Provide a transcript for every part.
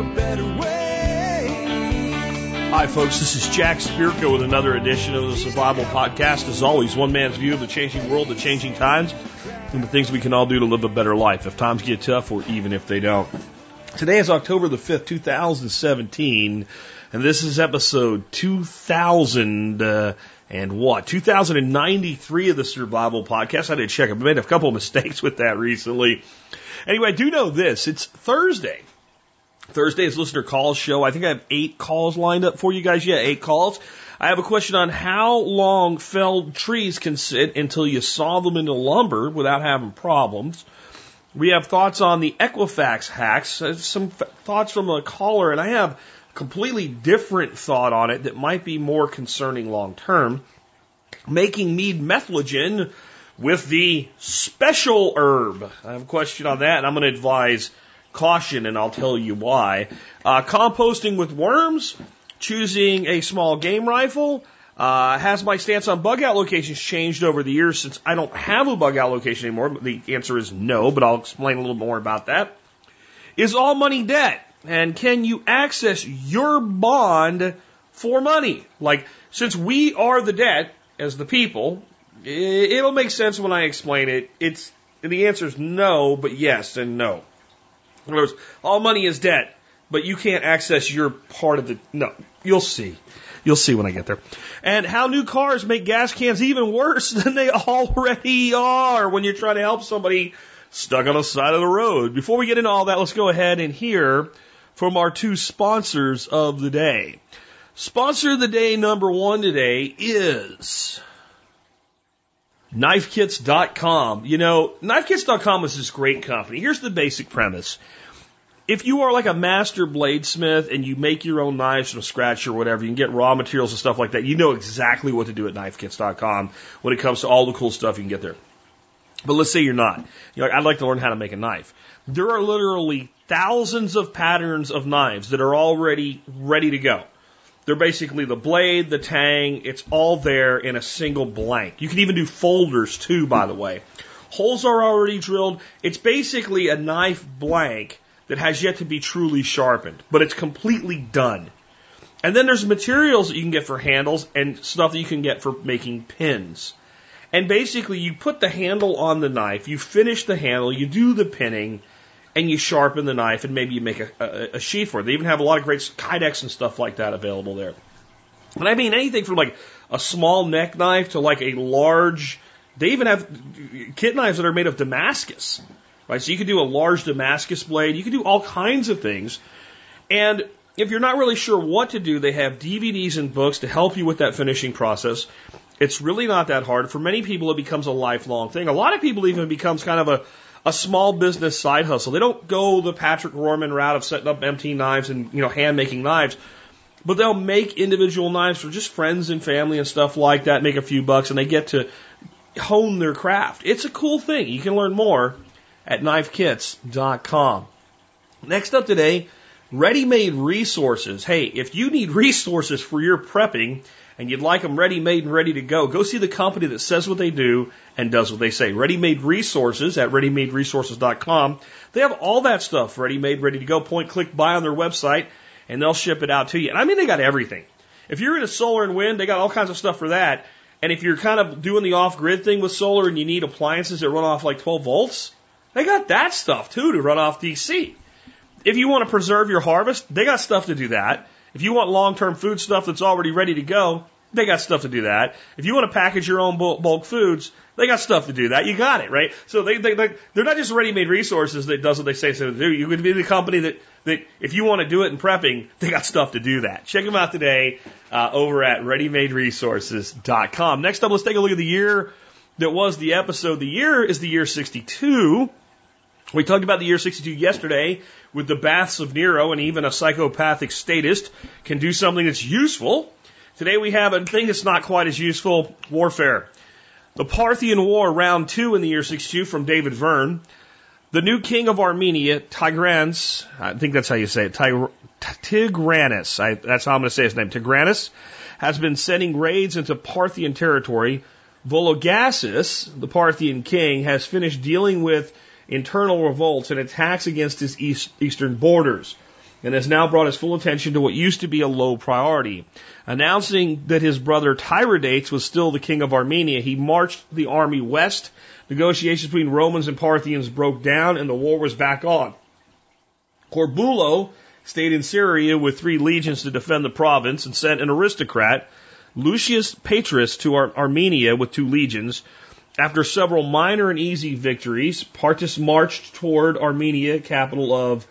a better way. Hi, folks. This is Jack Spirko with another edition of the Survival Podcast. As always, one man's view of the changing world, the changing times, and the things we can all do to live a better life if times get tough or even if they don't. Today is October the 5th, 2017, and this is episode 2000 uh, and what? 2093 of the Survival Podcast. I did check. I've made a couple of mistakes with that recently. Anyway, I do know this. It's Thursday. Thursday is listener calls show. I think I have eight calls lined up for you guys. Yeah, eight calls. I have a question on how long felled trees can sit until you saw them into lumber without having problems. We have thoughts on the Equifax hacks, some thoughts from a caller, and I have a completely different thought on it that might be more concerning long term. Making mead metheglin with the special herb. I have a question on that, and I'm going to advise caution, and I'll tell you why. Uh, composting with worms, choosing a small game rifle. Uh, has my stance on bug out locations changed over the years since I don't have a bug out location anymore? The answer is no, but I'll explain a little more about that. Is all money debt? And can you access your bond for money? Like, since we are the debt as the people, it'll make sense when I explain it. It's, the answer is no, but yes and no. In other words, all money is debt, but you can't access your part of the. No, you'll see. You'll see when I get there. And how new cars make gas cans even worse than they already are when you're trying to help somebody stuck on the side of the road. Before we get into all that, let's go ahead and hear from our two sponsors of the day. Sponsor of the day number one today is KnifeKits.com. You know, KnifeKits.com is this great company. Here's the basic premise. If you are like a master bladesmith and you make your own knives from scratch or whatever, you can get raw materials and stuff like that. You know exactly what to do at KnifeKits.com when it comes to all the cool stuff you can get there. But let's say you're not. You're like, I'd like to learn how to make a knife. There are literally thousands of patterns of knives that are already ready to go. They're basically the blade, the tang, it's all there in a single blank. You can even do folders too, by the way. Holes are already drilled. It's basically a knife blank that has yet to be truly sharpened, but it's completely done. And then there's materials that you can get for handles and stuff that you can get for making pins. And basically, you put the handle on the knife, you finish the handle, you do the pinning, and you sharpen the knife, and maybe you make a, a, a sheath for it. They even have a lot of great kydex and stuff like that available there. And I mean anything from like a small neck knife to like a large. They even have kit knives that are made of Damascus, right? So you can do a large Damascus blade. You can do all kinds of things. And if you're not really sure what to do, they have DVDs and books to help you with that finishing process. It's really not that hard. For many people, it becomes a lifelong thing. A lot of people even becomes kind of a a small business side hustle. They don't go the Patrick Rorman route of setting up empty knives and you know hand making knives, but they'll make individual knives for just friends and family and stuff like that. Make a few bucks and they get to hone their craft. It's a cool thing. You can learn more at knifekits.com. Next up today, ready-made resources. Hey, if you need resources for your prepping and you'd like them ready made and ready to go, go see the company that says what they do and does what they say. Ready made resources at readymaderesources.com. They have all that stuff ready made, ready to go. Point, click, buy on their website and they'll ship it out to you. And I mean, they got everything. If you're into solar and wind, they got all kinds of stuff for that. And if you're kind of doing the off grid thing with solar and you need appliances that run off like 12 volts, they got that stuff too to run off DC. If you want to preserve your harvest, they got stuff to do that. If you want long term food stuff that's already ready to go, they got stuff to do that. If you want to package your own bulk foods, they got stuff to do that. You got it, right? So they, they, they, they're not just ready made resources that does what they say so to do. You could be the company that, that if you want to do it in prepping, they got stuff to do that. Check them out today uh, over at readymaderesources.com. Next up, let's take a look at the year that was the episode. The year is the year 62. We talked about the year 62 yesterday with the baths of Nero and even a psychopathic statist can do something that's useful. Today we have a thing that's not quite as useful, warfare. The Parthian War, round two in the year 62 from David Verne. The new king of Armenia, Tigranes, I think that's how you say it, Tigranes, I, that's how I'm going to say his name, Tigranes, has been sending raids into Parthian territory. Vologases, the Parthian king, has finished dealing with internal revolts and attacks against his east, eastern borders. and has now brought his full attention to what used to be a low priority. Announcing that his brother Tiridates was still the king of Armenia, he marched the army west. Negotiations between Romans and Parthians broke down, and the war was back on. Corbulo stayed in Syria with three legions to defend the province and sent an aristocrat, Lucius Patrus, to Ar- Armenia with two legions. After several minor and easy victories, Partus marched toward Armenia, capital of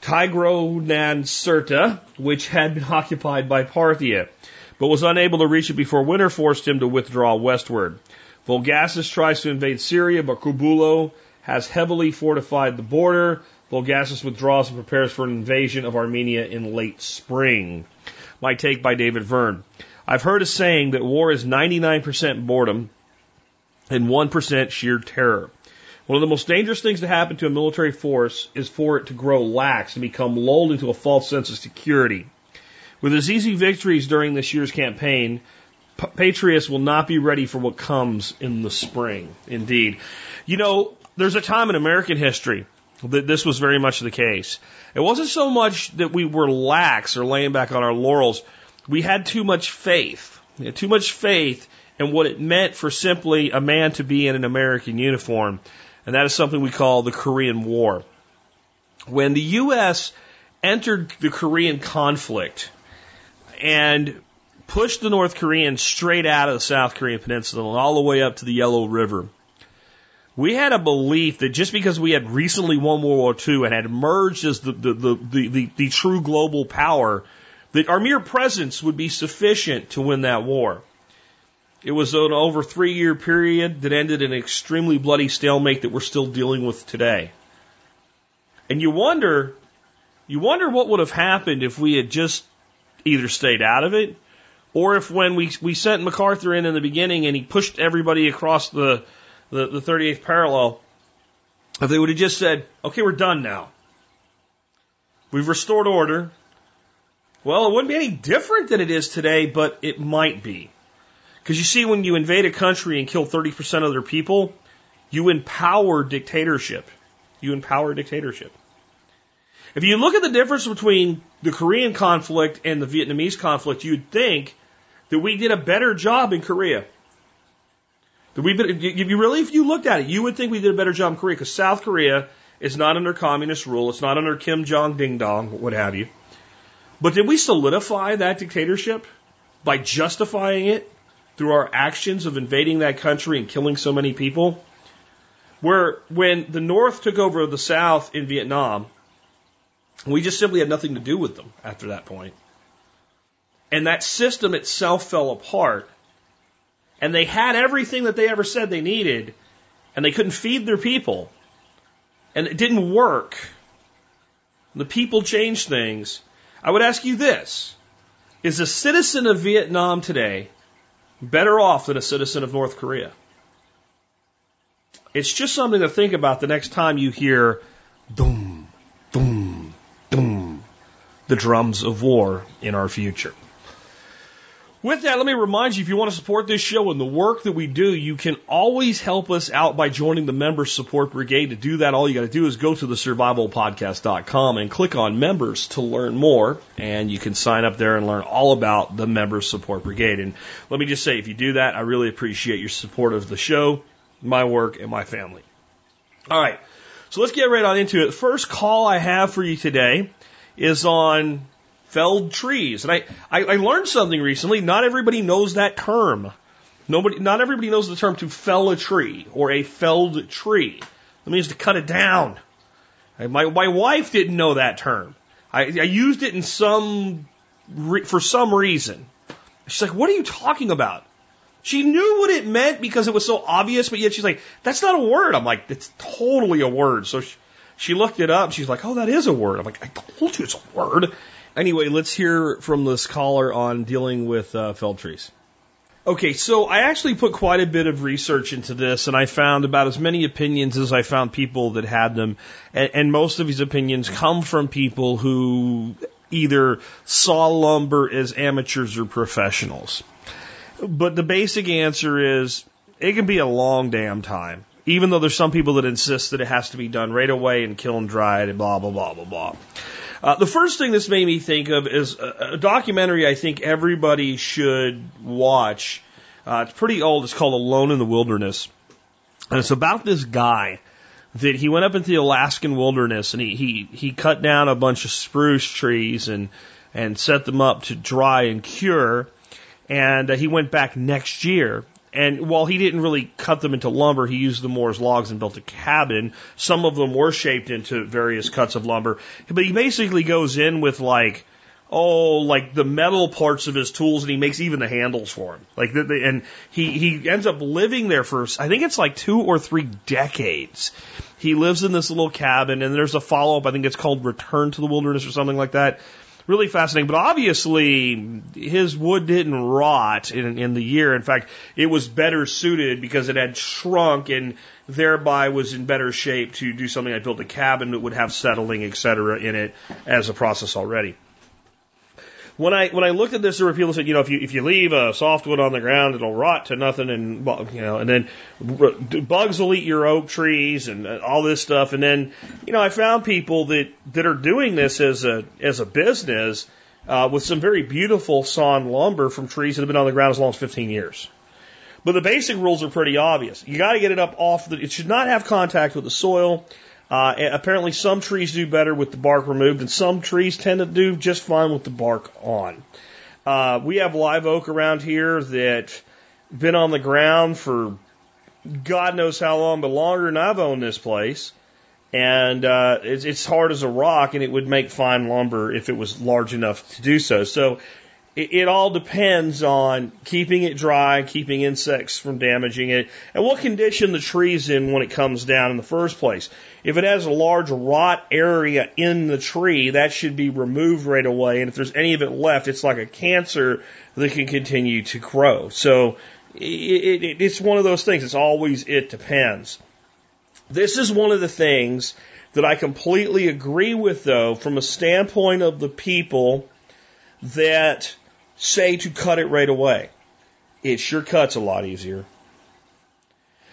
Tigranocerta, which had been occupied by Parthia, but was unable to reach it before winter forced him to withdraw westward. Vologases tries to invade Syria, but Corbulo has heavily fortified the border. Vologases withdraws and prepares for an invasion of Armenia in late spring. My take by David Verne. I've heard a saying that war is 99% boredom and 1% sheer terror. One of the most dangerous things to happen to a military force is for it to grow lax and become lulled into a false sense of security. With his easy victories during this year's campaign, Patriots will not be ready for what comes in the spring. Indeed. You know, there's a time in American history that this was very much the case. It wasn't so much that we were lax or laying back on our laurels. We had too much faith. We had too much faith in what it meant for simply a man to be in an American uniform. And that is something we call the Korean War. When the U.S. entered the Korean conflict and pushed the North Koreans straight out of the South Korean peninsula and all the way up to the Yellow River, we had a belief that just because we had recently won World War II and had emerged as the, the, the, the, the, the true global power, that our mere presence would be sufficient to win that war. It was an over three year period that ended in an extremely bloody stalemate that we're still dealing with today. And you wonder, you wonder what would have happened if we had just either stayed out of it or if when we, we sent MacArthur in in the beginning and he pushed everybody across the, the, the 38th parallel, if they would have just said, okay, we're done now. We've restored order. Well, it wouldn't be any different than it is today, but it might be. Because you see, when you invade a country and kill 30% of their people, you empower dictatorship. You empower dictatorship. If you look at the difference between the Korean conflict and the Vietnamese conflict, you'd think that we did a better job in Korea. That we, if you really, if you looked at it, you would think we did a better job in Korea because South Korea is not under communist rule. It's not under Kim Jong Ding Dong, what have you. But did we solidify that dictatorship by justifying it through our actions of invading that country and killing so many people? Where when the North took over the South in Vietnam, we just simply had nothing to do with them after that point. And that system itself fell apart. And they had everything that they ever said they needed, and they couldn't feed their people. And it didn't work. The people changed things. I would ask you this Is a citizen of Vietnam today better off than a citizen of North Korea? It's just something to think about the next time you hear doom, doom, doom, the drums of war in our future. With that, let me remind you if you want to support this show and the work that we do, you can always help us out by joining the Members Support Brigade. To do that, all you got to do is go to the survivalpodcast.com and click on members to learn more. And you can sign up there and learn all about the Members Support Brigade. And let me just say, if you do that, I really appreciate your support of the show, my work, and my family. All right. So let's get right on into it. First call I have for you today is on felled trees. And I, I, I learned something recently. Not everybody knows that term. Nobody, not everybody knows the term to fell a tree or a felled tree. It means to cut it down. My, my wife didn't know that term. I, I used it in some, for some reason. She's like, what are you talking about? She knew what it meant because it was so obvious, but yet she's like, that's not a word. I'm like, it's totally a word. So she, she looked it up. She's like, oh, that is a word. I'm like, I told you it's a word. Anyway, let's hear from this caller on dealing with uh, felled trees. Okay, so I actually put quite a bit of research into this, and I found about as many opinions as I found people that had them, and, and most of these opinions come from people who either saw lumber as amateurs or professionals. But the basic answer is it can be a long damn time, even though there's some people that insist that it has to be done right away and kiln dried and blah blah blah blah blah. Uh, the first thing this made me think of is a, a documentary I think everybody should watch. Uh, it's pretty old. It's called Alone in the Wilderness. And it's about this guy that he went up into the Alaskan wilderness and he, he, he cut down a bunch of spruce trees and, and set them up to dry and cure. And uh, he went back next year and while he didn't really cut them into lumber, he used them more as logs and built a cabin. Some of them were shaped into various cuts of lumber. But he basically goes in with like, oh, like the metal parts of his tools and he makes even the handles for them. Like, the, the, and he, he ends up living there for, I think it's like two or three decades. He lives in this little cabin and there's a follow up. I think it's called Return to the Wilderness or something like that really fascinating. But obviously, his wood didn't rot in, in the year. In fact, it was better suited because it had shrunk and thereby was in better shape to do something like build a cabin that would have settling, et cetera, in it as a process already when I when I looked at this, there were people said, you know, if you if you leave a softwood on the ground, it'll rot to nothing, and you know, and then bugs will eat your oak trees and uh, all this stuff. And then, you know, I found people that that are doing this as a as a business uh, with some very beautiful sawn lumber from trees that have been on the ground as long as 15 years. But the basic rules are pretty obvious. You got to get it up off the. It should not have contact with the soil. Uh, apparently, some trees do better with the bark removed, and some trees tend to do just fine with the bark on. Uh, we have live oak around here that been on the ground for God knows how long, but longer than I've owned this place. And uh, it's, it's hard as a rock, and it would make fine lumber if it was large enough to do so. So it, it all depends on keeping it dry, keeping insects from damaging it, and what condition the tree's in when it comes down in the first place. If it has a large rot area in the tree, that should be removed right away. And if there's any of it left, it's like a cancer that can continue to grow. So it, it, it's one of those things. It's always, it depends. This is one of the things that I completely agree with, though, from a standpoint of the people that say to cut it right away. It sure cuts a lot easier.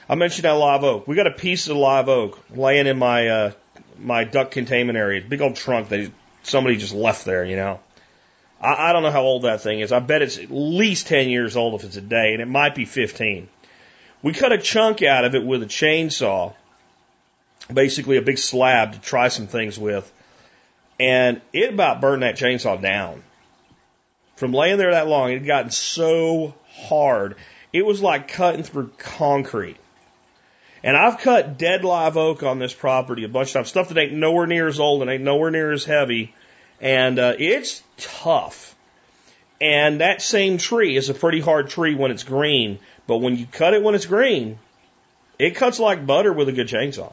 I mentioned that live oak. We got a piece of live oak laying in my uh, my duck containment area. Big old trunk that somebody just left there, you know. I, I don't know how old that thing is. I bet it's at least 10 years old if it's a day, and it might be 15. We cut a chunk out of it with a chainsaw, basically a big slab to try some things with, and it about burned that chainsaw down. From laying there that long, it had gotten so hard. It was like cutting through concrete. And I've cut dead live oak on this property a bunch of times, stuff that ain't nowhere near as old and ain't nowhere near as heavy. And uh, it's tough. And that same tree is a pretty hard tree when it's green, but when you cut it when it's green, it cuts like butter with a good chainsaw.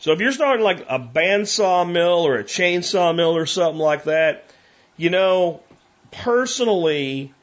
So if you're starting like a bandsaw mill or a chainsaw mill or something like that, you know, personally,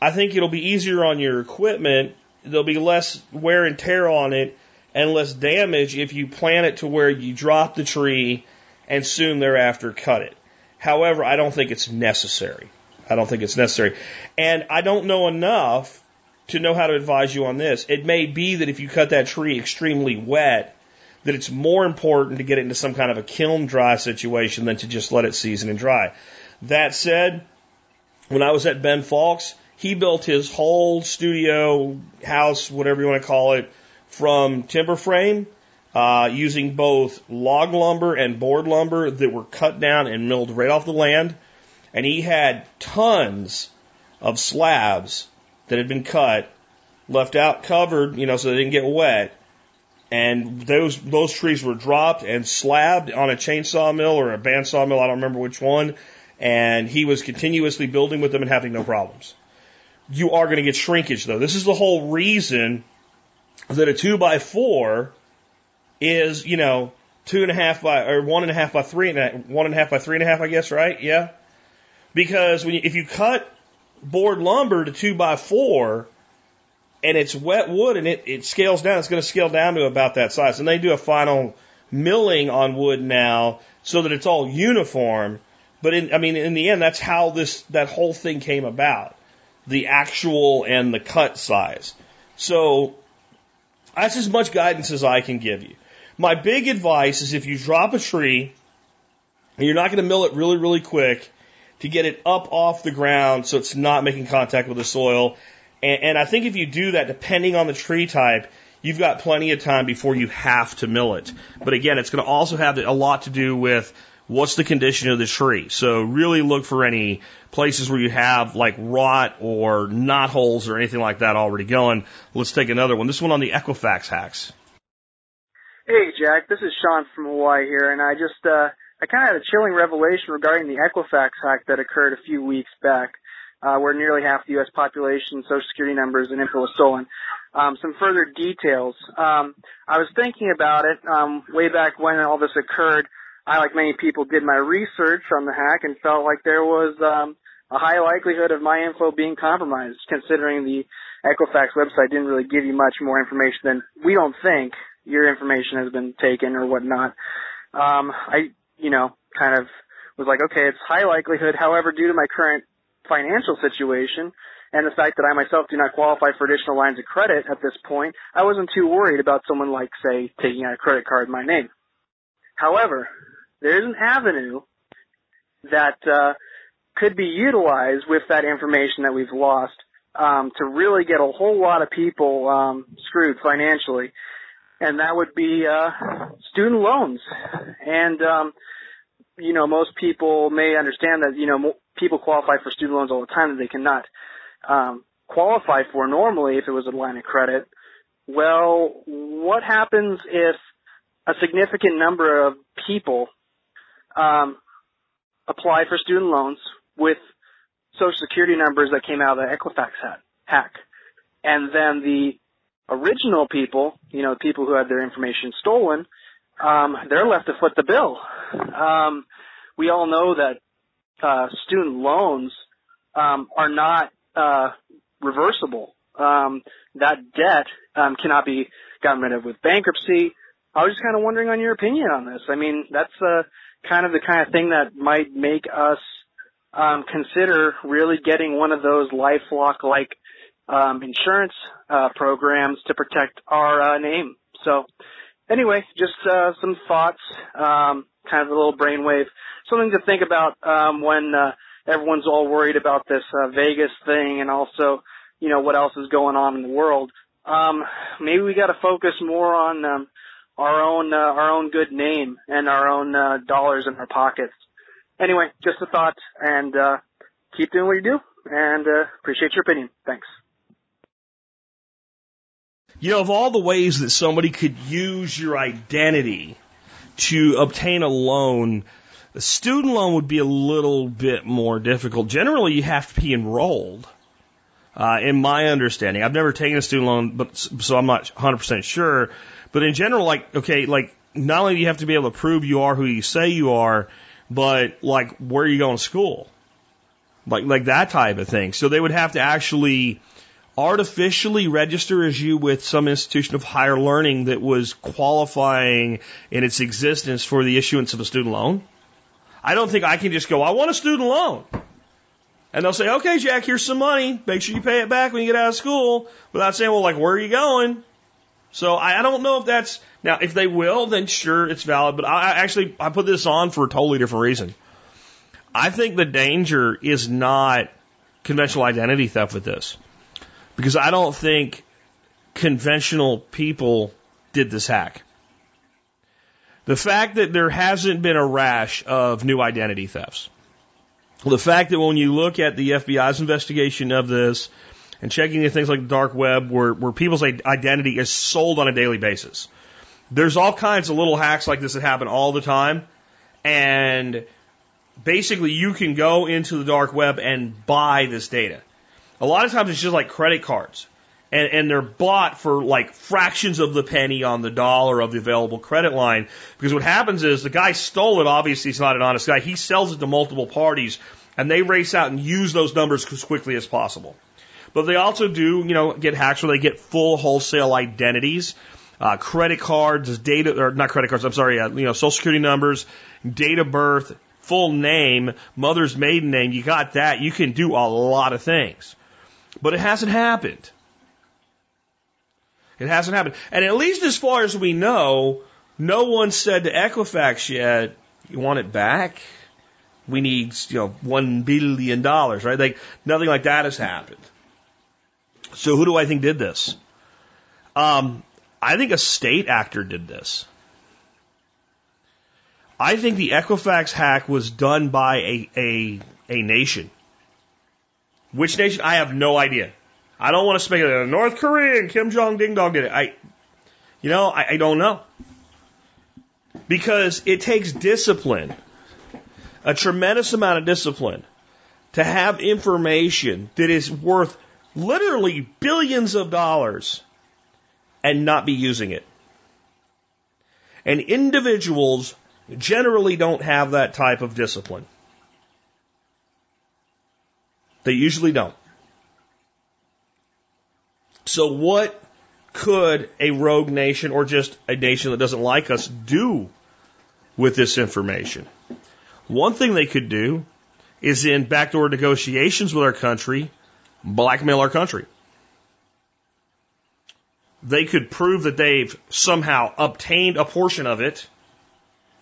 I think it'll be easier on your equipment. There'll be less wear and tear on it and less damage if you plant it to where you drop the tree and soon thereafter cut it. However, I don't think it's necessary. I don't think it's necessary. And I don't know enough to know how to advise you on this. It may be that if you cut that tree extremely wet, that it's more important to get it into some kind of a kiln dry situation than to just let it season and dry. That said, when I was at Ben Falk's, he built his whole studio house, whatever you want to call it, from timber frame, uh, using both log lumber and board lumber that were cut down and milled right off the land. And he had tons of slabs that had been cut, left out covered, you know, so they didn't get wet. And those those trees were dropped and slabbed on a chainsaw mill or a bandsaw mill, I don't remember which one. And he was continuously building with them and having no problems. You are going to get shrinkage though. This is the whole reason that a two by four is, you know, two and a half by, or one and a half by three and a, one and a half by three and a half, I guess, right? Yeah. Because when you, if you cut board lumber to two by four and it's wet wood and it, it scales down, it's going to scale down to about that size. And they do a final milling on wood now so that it's all uniform. But in, I mean, in the end, that's how this, that whole thing came about. The actual and the cut size. So that's as much guidance as I can give you. My big advice is if you drop a tree And you're not going to mill it really, really quick to get it up off the ground so it's not making contact with the soil. And, and I think if you do that, depending on the tree type, you've got plenty of time before you have to mill it. But again, it's going to also have a lot to do with what's the condition of the tree. So really look for any places where you have like rot or knot holes or anything like that already going. Let's take another one. This one on the Equifax hacks. Hey Jack, this is Sean from Hawaii here, and I just uh, I kind of had a chilling revelation regarding the Equifax hack that occurred a few weeks back, uh, where nearly half the U.S. population, social security numbers, and info was stolen. Um, some further details. Um, I was thinking about it um, way back when all this occurred. I, like many people, did my research on the hack and felt like there was um, a high likelihood of my info being compromised, considering the Equifax website didn't really give you much more information than we don't think your information has been taken or whatnot. Um, I you know, kind of was like, okay, it's high likelihood. However, due to my current financial situation and the fact that I myself do not qualify for additional lines of credit at this point, I wasn't too worried about someone like, say, taking out a credit card in my name. However, there is an avenue that uh, could be utilized with that information that we've lost um, to really get a whole lot of people um, screwed financially, and that would be uh, student loans. And um, you know, most people may understand that, you know, people qualify for student loans all the time that they cannot um, qualify for normally if it was a line of credit. Well, what happens if a significant number of people um, apply for student loans with social security numbers that came out of the Equifax hack, and then the original people, you know, people who had their information stolen, um, they're left to foot the bill. Um, we all know that uh, student loans um, are not uh, reversible. Um, that debt um, cannot be gotten rid of with bankruptcy. I was just kind of wondering on your opinion on this. I mean, that's uh, kind of the kind of thing that might make us um, consider really getting one of those LifeLock like um, insurance uh, programs to protect our uh, name. So anyway, just uh, some thoughts, um, kind of a little brainwave, something to think about um, when uh, everyone's all worried about this uh, Vegas thing, and also, you know, what else is going on in the world. Um, maybe we got to focus more on um, our own uh, our own good name and our own uh, dollars in our pockets. Anyway, just a thought, and uh, keep doing what you do, and uh, appreciate your opinion. Thanks. You know, of all the ways that somebody could use your identity to obtain a loan, a student loan would be a little bit more difficult. Generally, you have to be enrolled. Uh, in my understanding, I've never taken a student loan, but so I'm not 100% sure. But in general, like, okay, like, not only do you have to be able to prove you are who you say you are, but like, where are you going to school? Like, like that type of thing. So they would have to actually artificially register as you with some institution of higher learning that was qualifying in its existence for the issuance of a student loan. I don't think I can just go, I want a student loan. And they'll say, okay, Jack, here's some money. Make sure you pay it back when you get out of school without saying, well, like, where are you going? So I, I don't know if that's, now, if they will, then sure, it's valid. But I, I actually, I put this on for a totally different reason. I think the danger is not conventional identity theft with this because I don't think conventional people did this hack. The fact that there hasn't been a rash of new identity thefts. The fact that when you look at the FBI's investigation of this and checking things like the dark web where, where people's identity is sold on a daily basis, there's all kinds of little hacks like this that happen all the time. And basically you can go into the dark web and buy this data. A lot of times it's just like credit cards. And, and they're bought for like fractions of the penny on the dollar of the available credit line. Because what happens is the guy stole it. Obviously, he's not an honest guy. He sells it to multiple parties and they race out and use those numbers as quickly as possible. But they also do, you know, get hacks where they get full wholesale identities, uh, credit cards, data, or not credit cards, I'm sorry, uh, you know, social security numbers, date of birth, full name, mother's maiden name. You got that. You can do a lot of things. But it hasn't happened. It hasn't happened. And at least as far as we know, no one said to Equifax yet, You want it back? We need, you know, one billion dollars, right? Like nothing like that has happened. So who do I think did this? Um, I think a state actor did this. I think the Equifax hack was done by a, a, a nation. Which nation? I have no idea. I don't want to speculate. North Korea and Kim Jong Ding Dong did it. I, you know, I, I don't know. Because it takes discipline, a tremendous amount of discipline, to have information that is worth literally billions of dollars and not be using it. And individuals generally don't have that type of discipline. They usually don't. So what could a rogue nation or just a nation that doesn't like us do with this information? One thing they could do is in backdoor negotiations with our country, blackmail our country. They could prove that they've somehow obtained a portion of it,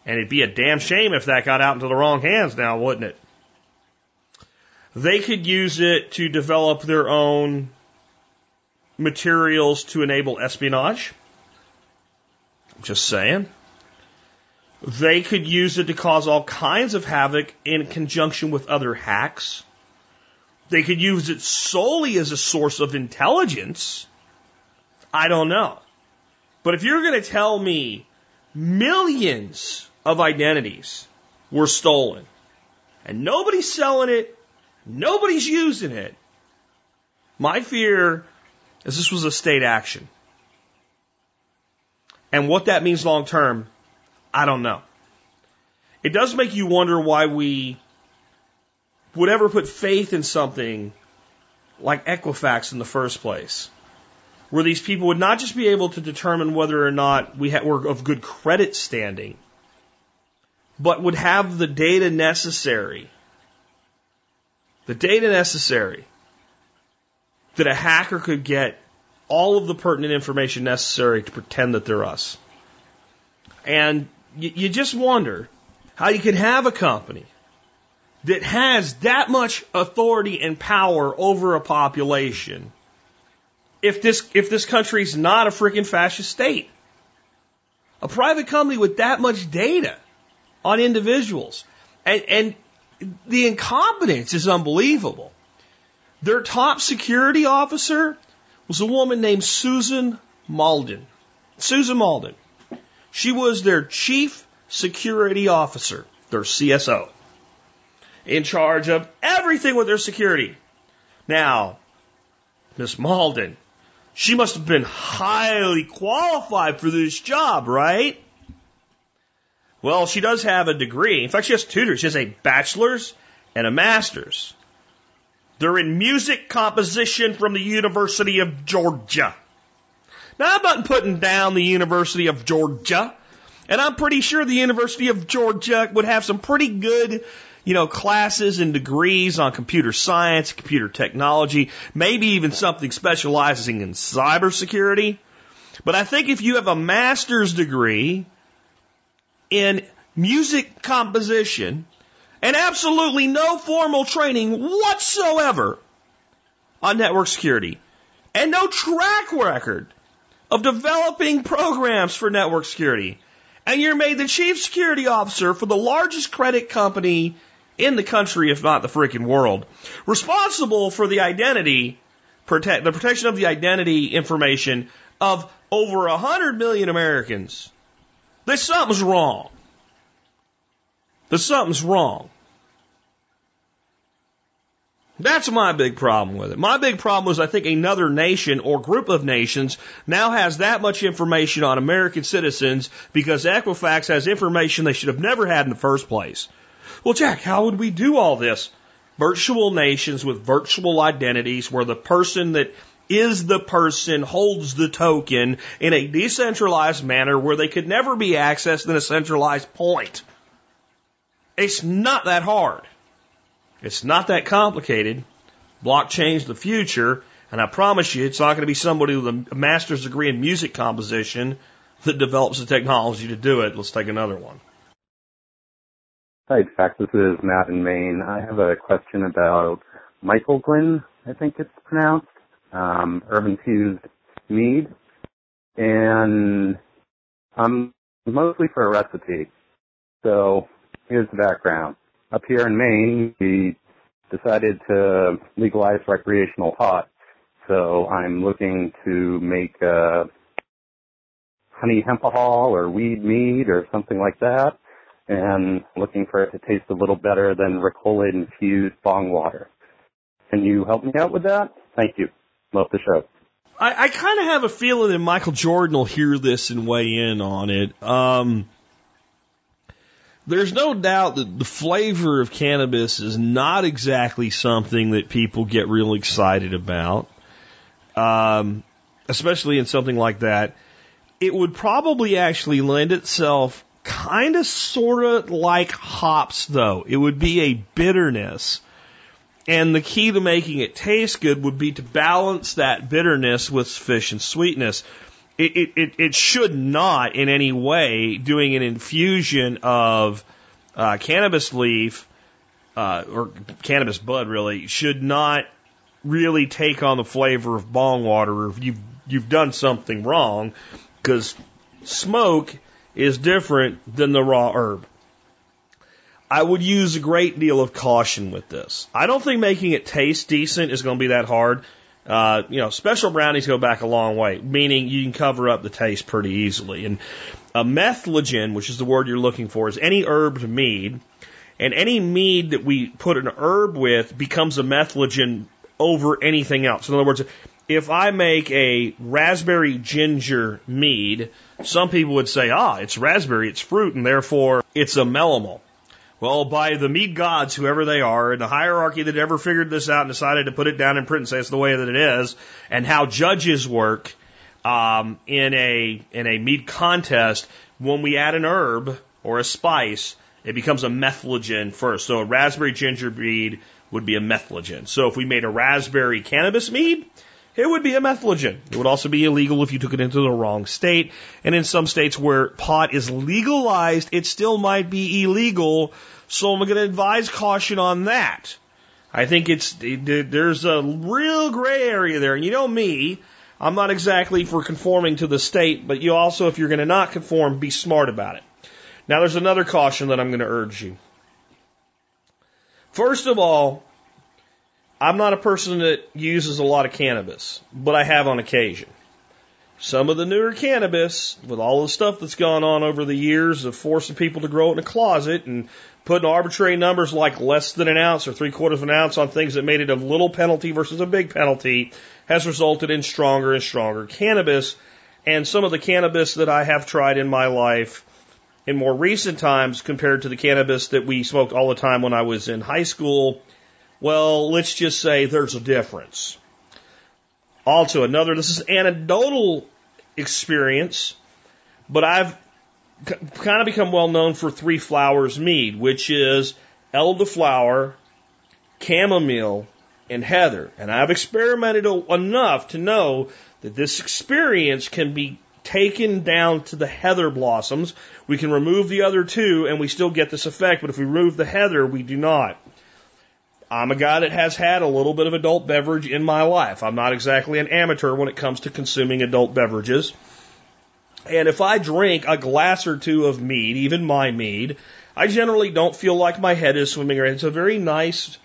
and it'd be a damn shame if that got out into the wrong hands now, wouldn't it? They could use it to develop their own materials to enable espionage. Just saying. They could use it to cause all kinds of havoc in conjunction with other hacks. They could use it solely as a source of intelligence. I don't know. But if you're going to tell me millions of identities were stolen and nobody's selling it, nobody's using it, my fear is this was a state action. And what that means long term, I don't know. It does make you wonder why we would ever put faith in something like Equifax in the first place, where these people would not just be able to determine whether or not we were of good credit standing, but would have the data necessary, the data necessary that a hacker could get all of the pertinent information necessary to pretend that they're us. And you, you just wonder how you can have a company that has that much authority and power over a population if this if this country's not a freaking fascist state. A private company with that much data on individuals. And, and the incompetence is unbelievable. Their top security officer was a woman named Susan Mauldin. Susan Mauldin. She was their chief security officer, their CSO, in charge of everything with their security. Now, Miss Mauldin, she must have been highly qualified for this job, right? Well, she does have a degree. In fact, she has two degrees. She has a bachelor's and a master's. They're in music composition from the University of Georgia. Now, I'm not putting down the University of Georgia, and I'm pretty sure the University of Georgia would have some pretty good, you know, classes and degrees on computer science, computer technology, maybe even something specializing in cybersecurity. But I think if you have a master's degree in music composition and absolutely no formal training whatsoever on network security and no track record of developing programs for network security. And you're made the chief security officer for the largest credit company in the country, if not the freaking world, responsible for the identity, protect, the protection of the identity information of over a hundred million Americans. There's something's wrong. There's something's wrong. That's my big problem with it. My big problem is I think another nation or group of nations now has that much information on American citizens because Equifax has information they should have never had in the first place. Well, Jack, how would we do all this? Virtual nations with virtual identities where the person that is the person holds the token in a decentralized manner where they could never be accessed in a centralized point. It's not that hard. It's not that complicated. Blockchain's the future, and I promise you, it's not going to be somebody with a master's degree in music composition that develops the technology to do it. Let's take another one. Hi, Jack. This is Matt in Maine. I have a question about Michael Glen, I think it's pronounced, um, herb infused mead. And I'm mostly for a recipe. So here's the background. Up here in Maine, we decided to legalize recreational pot. So I'm looking to make a honey hempahol or weed mead or something like that and looking for it to taste a little better than Ricola infused bong water. Can you help me out with that? Thank you. Love the show. I, I kind of have a feeling that Michael Jordan will hear this and weigh in on it. Um, there's no doubt that the flavor of cannabis is not exactly something that people get real excited about, um, especially in something like that. It would probably actually lend itself kind of sort of like hops, though. It would be a bitterness. And the key to making it taste good would be to balance that bitterness with sufficient sweetness. It, it, it, should not in any way doing an infusion of uh, cannabis leaf uh, or cannabis bud really should not really take on the flavor of bong water if you've you've done something wrong because smoke is different than the raw herb. I would use a great deal of caution with this. I don't think making it taste decent is going to be that hard. Uh, you know, special brownies go back a long way, meaning you can cover up the taste pretty easily. And a metheglin, which is the word you're looking for, is any herbed mead. And any mead that we put an herb with becomes a metheglin over anything else. In other words, if I make a raspberry ginger mead, some people would say, ah, it's raspberry, it's fruit, and therefore it's a melomel. Well, by the mead gods, whoever they are, and the hierarchy that ever figured this out and decided to put it down in print and say it's the way that it is, and how judges work um, in a in a mead contest, when we add an herb or a spice, it becomes a metheglin first. So a raspberry ginger mead would be a metheglin. So if we made a raspberry cannabis mead, it would be a metheglin. It would also be illegal if you took it into the wrong state. And in some states where pot is legalized, it still might be illegal. So I'm going to advise caution on that. I think it's, there's a real gray area there. And you know me, I'm not exactly for conforming to the state, but you also, if you're going to not conform, be smart about it. Now there's another caution that I'm going to urge you. First of all, I'm not a person that uses a lot of cannabis, but I have on occasion. Some of the newer cannabis, with all the stuff that's gone on over the years of forcing people to grow it in a closet and putting arbitrary numbers like less than an ounce or three quarters of an ounce on things that made it a little penalty versus a big penalty, has resulted in stronger and stronger cannabis. And some of the cannabis that I have tried in my life in more recent times compared to the cannabis that we smoked all the time when I was in high school well, let's just say there's a difference. Also, another, this is anecdotal experience, but I've kind of become well known for three flowers mead, which is elderflower, chamomile, and heather. And I've experimented enough to know that this experience can be taken down to the heather blossoms. We can remove the other two and we still get this effect, but if we remove the heather, we do not. I'm a guy that has had a little bit of adult beverage in my life. I'm not exactly an amateur when it comes to consuming adult beverages. And if I drink a glass or two of mead, even my mead, I generally don't feel like my head is swimming around. It's a very nice,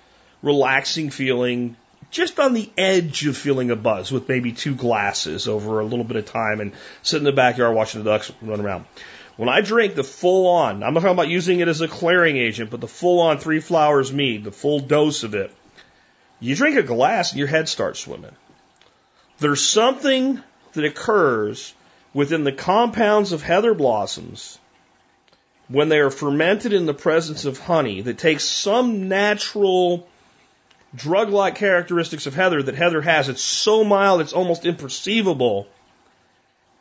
relaxing feeling, just on the edge of feeling a buzz with maybe two glasses over a little bit of time and sit in the backyard watching the ducks run around. When I drink the full on, I'm not talking about using it as a clearing agent, but the full on three flowers mead, the full dose of it, you drink a glass and your head starts swimming. There's something that occurs within the compounds of heather blossoms when they are fermented in the presence of honey that takes some natural drug like characteristics of heather that heather has. It's so mild, it's almost imperceivable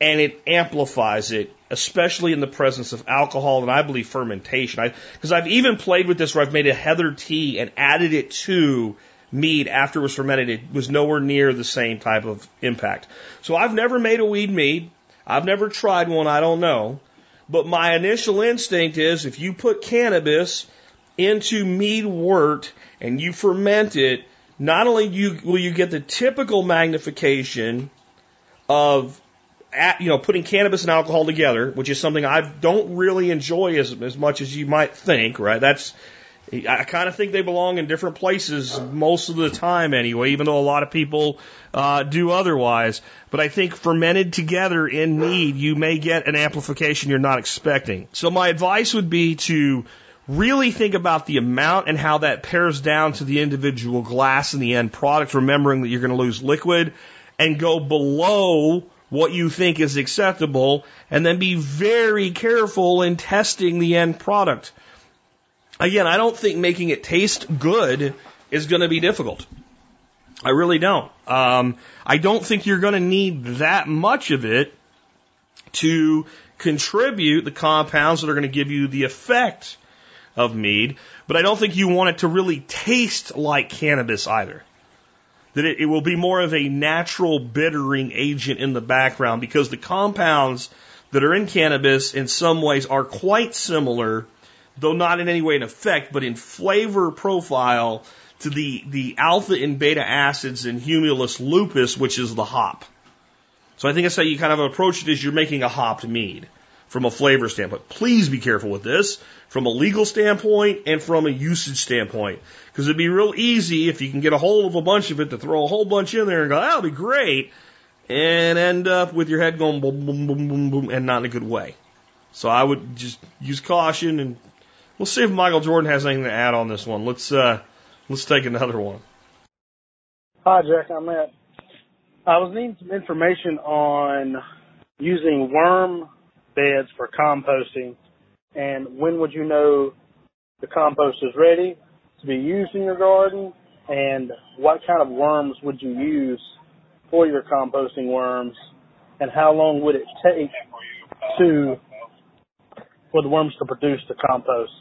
and it amplifies it, especially in the presence of alcohol and I believe fermentation. Because I've even played with this where I've made a heather tea and added it to mead after it was fermented. It was nowhere near the same type of impact. So I've never made a weed mead. I've never tried one. I don't know. But my initial instinct is if you put cannabis into mead wort and you ferment it, not only you, will you get the typical magnification of at, you know putting cannabis and alcohol together, which is something I don't really enjoy as as much as you might think. Right? That's I kind of think they belong in different places most of the time anyway, even though a lot of people uh, do otherwise. But I think fermented together in mead, you may get an amplification you're not expecting. So my advice would be to really think about the amount and how that pairs down to the individual glass and the end product, remembering that you're going to lose liquid and go below what you think is acceptable and then be very careful in testing the end product. Again, I don't think making it taste good is going to be difficult. I really don't. Um, I don't think you're going to need that much of it to contribute the compounds that are going to give you the effect of mead, but I don't think you want it to really taste like cannabis either. That it, it will be more of a natural bittering agent in the background because the compounds that are in cannabis in some ways are quite similar though not in any way in effect, but in flavor profile to the, the alpha and beta acids in Humulus lupulus, which is the hop. So I think that's how you kind of approach it is you're making a hopped mead from a flavor standpoint. Please be careful with this from a legal standpoint and from a usage standpoint. Because it'd be real easy if you can get a hold of a bunch of it to throw a whole bunch in there and go, that'll be great. And end up with your head going boom, boom, boom, boom, boom, and not in a good way. So I would just use caution and We'll see if Michael Jordan has anything to add on this one. Let's uh, let's take another one. Hi, Jack. I'm Matt. I was needing some information on using worm beds for composting, and when would you know the compost is ready to be used in your garden, and what kind of worms would you use for your composting worms, and how long would it take to for the worms to produce the compost?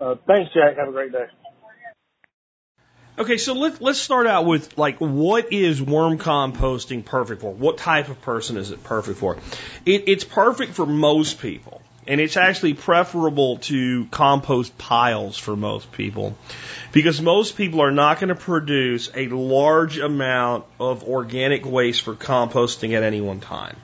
Uh, thanks, Jack. Have a great day. Okay, so let, let's start out with like what is worm composting perfect for? What type of person is it perfect for? It, it's perfect for most people, and it's actually preferable to compost piles for most people because most people are not going to produce a large amount of organic waste for composting at any one time.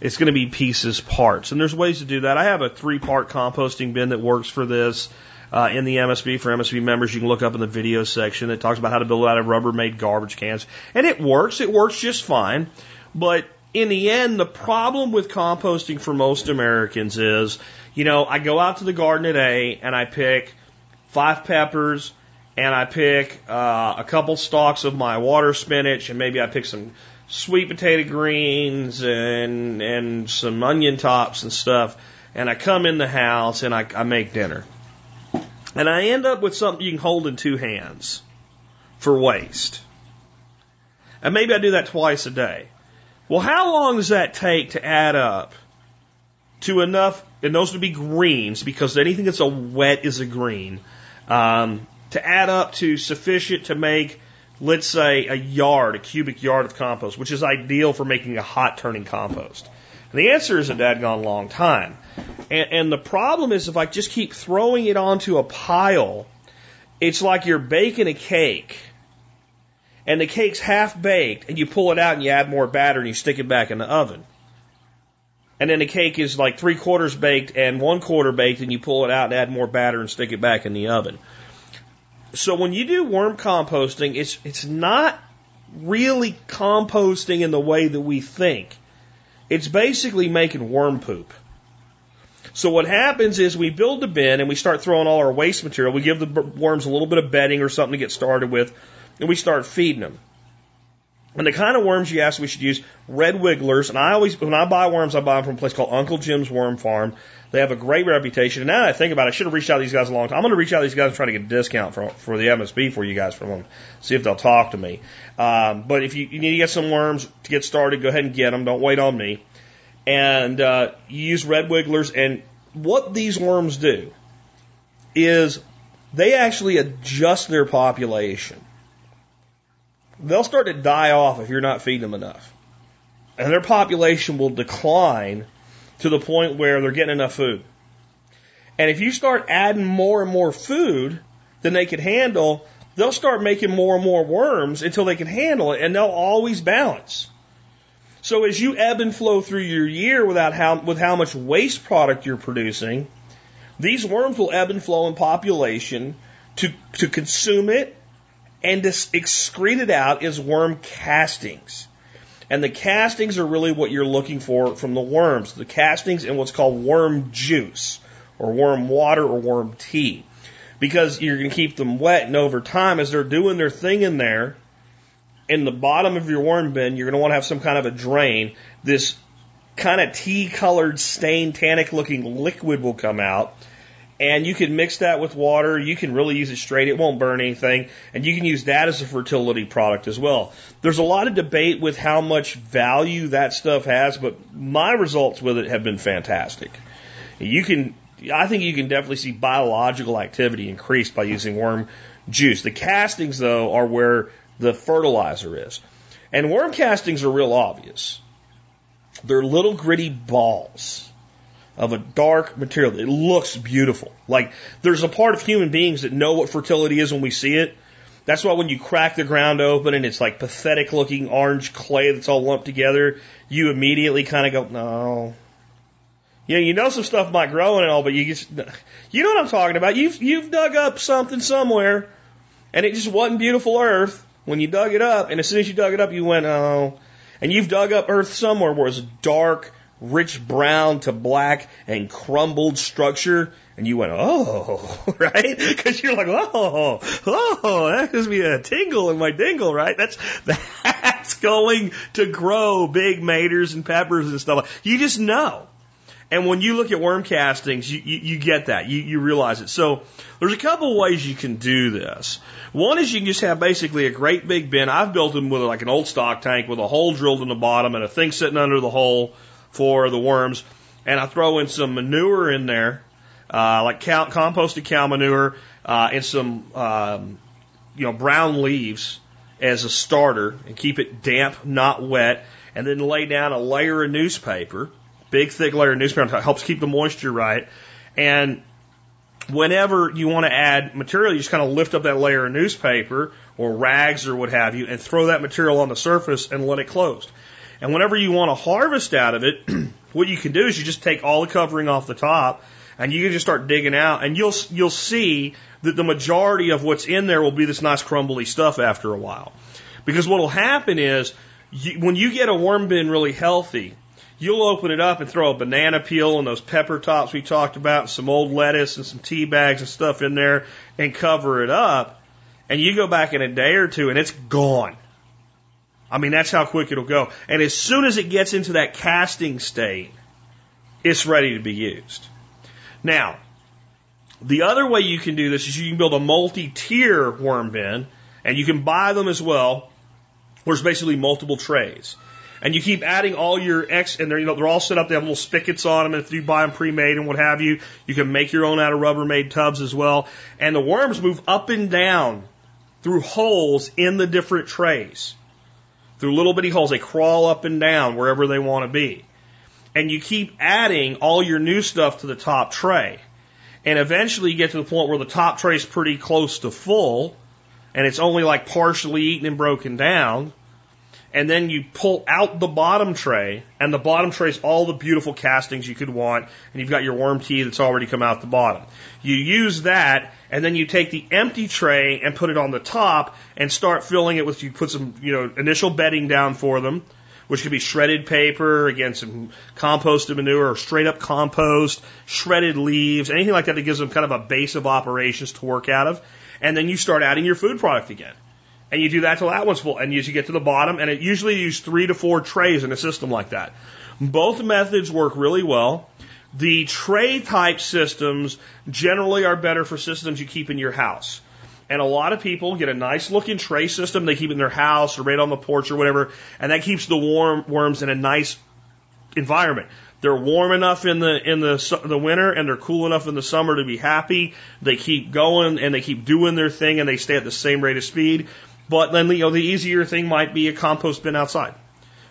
It's going to be pieces, parts, and there's ways to do that. I have a three part composting bin that works for this uh, in the MSB. For MSB members, you can look up in the video section. It talks about how to build out of Rubbermaid garbage cans. And it works. It works just fine. But in the end, the problem with composting for most Americans is, you know, I go out to the garden A and I pick five peppers and I pick uh, a couple stalks of my water spinach and maybe I pick some sweet potato greens and and some onion tops and stuff and I come in the house and I, I make dinner. And I end up with something you can hold in two hands for waste. And maybe I do that twice a day. Well, how long does that take to add up to enough, and those would be greens because anything that's a wet is a green, um, to add up to sufficient to make, let's say, a yard, a cubic yard of compost, which is ideal for making a hot turning compost? The answer is a dadgone long time. And, and the problem is if I just keep throwing it onto a pile, it's like you're baking a cake and the cake's half baked and you pull it out and you add more batter and you stick it back in the oven. And then the cake is like three quarters baked and one quarter baked and you pull it out and add more batter and stick it back in the oven. So when you do worm composting, it's, it's not really composting in the way that we think. It's basically making worm poop. So what happens is we build the bin and we start throwing all our waste material. We give the worms a little bit of bedding or something to get started with, and we start feeding them. And the kind of worms you ask we should use, red wigglers. And I always, when I buy worms, I buy them from a place called Uncle Jim's Worm Farm. They have a great reputation. And now that I think about it, I should have reached out to these guys a long time. I'm going to reach out to these guys and try to get a discount for, for the MSB for you guys from them. See if they'll talk to me. Um, but if you, you need to get some worms to get started, go ahead and get them. Don't wait on me and uh, you use red wigglers. And what these worms do is they actually adjust their population. They'll start to die off if you're not feeding them enough. And their population will decline to the point where they're getting enough food. And if you start adding more and more food than they can handle, they'll start making more and more worms until they can handle it, and they'll always balance. So as you ebb and flow through your year without how, with how much waste product you're producing, these worms will ebb and flow in population to, to consume it and to excrete it out is worm castings. And the castings are really what you're looking for from the worms. The castings and what's called worm juice or worm water or worm tea. Because you're going to keep them wet and over time as they're doing their thing in there, in the bottom of your worm bin, you're going to want to have some kind of a drain. This kind of tea colored, stained, tannic looking liquid will come out. And you can mix that with water. You can really use it straight. It won't burn anything. And you can use that as a fertility product as well. There's a lot of debate with how much value that stuff has, but my results with it have been fantastic. You can, I think you can definitely see biological activity increased by using worm juice. The castings, though, are where the fertilizer is. And worm castings are real obvious. They're little gritty balls of a dark material. It looks beautiful. Like there's a part of human beings that know what fertility is when we see it. That's why when you crack the ground open and it's like pathetic looking orange clay that's all lumped together, you immediately kind of go, no. Yeah, you know some stuff might grow it all, but you just, you know what I'm talking about. You've, you've dug up something somewhere and it just wasn't beautiful earth when you dug it up. And as soon as you dug it up, you went, oh. And you've dug up earth somewhere where it's dark, rich brown to black and crumbled structure. And you went, oh, right? Because you're like, oh, oh, that gives me a tingle in my dingle, right? That's that's going to grow big maters and peppers and stuff. You just know. And when you look at worm castings, you, you, you get that. You, you realize it. So there's a couple ways you can do this. One is you can just have basically a great big bin. I've built them with like an old stock tank with a hole drilled in the bottom and a thing sitting under the hole for the worms. And I throw in some manure in there, uh, like cow, composted cow manure, uh, and some, um, you know, brown leaves as a starter and keep it damp, not wet. And then lay down a layer of newspaper, big thick layer of newspaper, helps keep the moisture right. And whenever you want to add material, you just kind of lift up that layer of newspaper or rags or what have you and throw that material on the surface and let it close. And whenever you want to harvest out of it, what you can do is you just take all the covering off the top and you can just start digging out and you'll, you'll see that the majority of what's in there will be this nice crumbly stuff after a while. Because what will happen is you, when you get a worm bin really healthy, you'll open it up and throw a banana peel and those pepper tops we talked about, and some old lettuce and some tea bags and stuff in there and cover it up. And you go back in a day or two and it's gone. I mean, that's how quick it'll go. And as soon as it gets into that casting state, it's ready to be used. Now, the other way you can do this is you can build a multi-tier worm bin, and you can buy them as well, where it's basically multiple trays. And you keep adding all your X, and they're, you know, they're all set up. They have little spigots on them. And if you buy them pre-made and what have you, you can make your own out of Rubbermaid tubs as well. And the worms move up and down through holes in the different trays. Through little bitty holes. They crawl up and down wherever they want to be. And you keep adding all your new stuff to the top tray. And eventually you get to the point where the top tray is pretty close to full and it's only like partially eaten and broken down and then you pull out the bottom tray, and the bottom tray is all the beautiful castings you could want, and you've got your worm tea that's already come out the bottom. You use that, and then you take the empty tray and put it on the top, and start filling it with, you put some, you know, initial bedding down for them, which could be shredded paper, again, some composted manure, or straight up compost, shredded leaves, anything like that that gives them kind of a base of operations to work out of. And then you start adding your food product again. And you do that till that one's full. And as you get to the bottom, and it usually use three to four trays in a system like that. Both methods work really well. The tray type systems generally are better for systems you keep in your house. And a lot of people get a nice looking tray system they keep in their house or right on the porch or whatever, and that keeps the warm worms in a nice environment. They're warm enough in the in the the winter and they're cool enough in the summer to be happy. They keep going and they keep doing their thing and they stay at the same rate of speed. But then, you know, the easier thing might be a compost bin outside.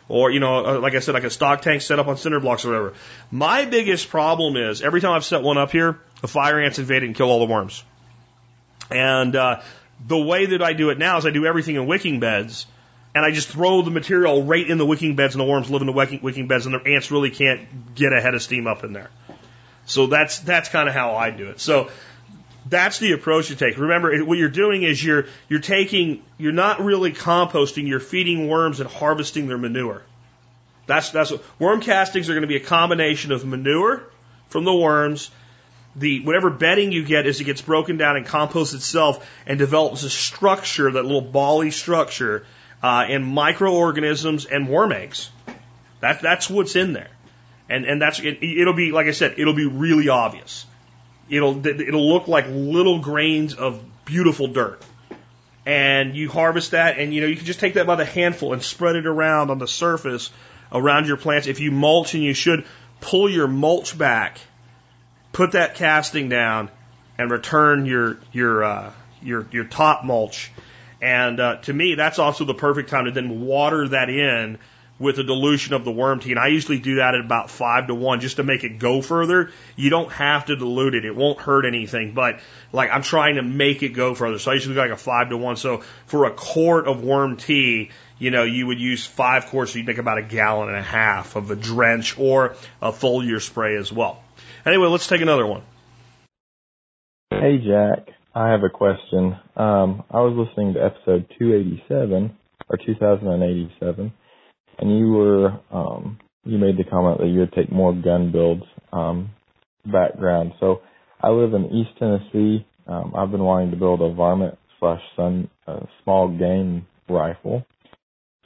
or you know, uh, like I said, like a stock tank set up on cinder blocks or whatever. My biggest problem is every time I've set one up here, the fire ants invade and kill all the worms. And uh, the way that I do it now is I do everything in wicking beds, and I just throw the material right in the wicking beds, and the worms live in the wicking, wicking beds, and the ants really can't get a head of steam up in there. So that's that's kind of how I do it. So that's the approach you take. Remember, what you're doing is you're you're taking you're not really composting. You're feeding worms and harvesting their manure. That's that's what worm castings are going to be a combination of manure from the worms. The whatever bedding you get is it gets broken down and composts itself and develops a structure, that little bally structure, uh, and microorganisms and worm eggs. That that's what's in there, and and that's it, it'll be like I said, it'll be really obvious. It'll it'll look like little grains of beautiful dirt. And you harvest that, and you know you can just take that by the handful and spread it around on the surface around your plants. If you mulch, and you should pull your mulch back, put that casting down, and return your your uh, your your top mulch. And uh, to me, that's also the perfect time to then water that in with a dilution of the worm tea. And I usually do that at about five to one just to make it go further. You don't have to dilute it. It won't hurt anything, but like I'm trying to make it go further. So I usually do like a five to one. So for a quart of worm tea, you know, you would use five quarts, so you'd make about a gallon and a half of a drench or a foliar spray as well. Anyway, let's take another one. Hey, Jack. I have a question. Um, I was listening to episode 287 or 2087, and you were um, you made the comment that you would take more gun builds um, background. So I live in East Tennessee. Um, I've been wanting to build a varmint slash sun uh, small game rifle,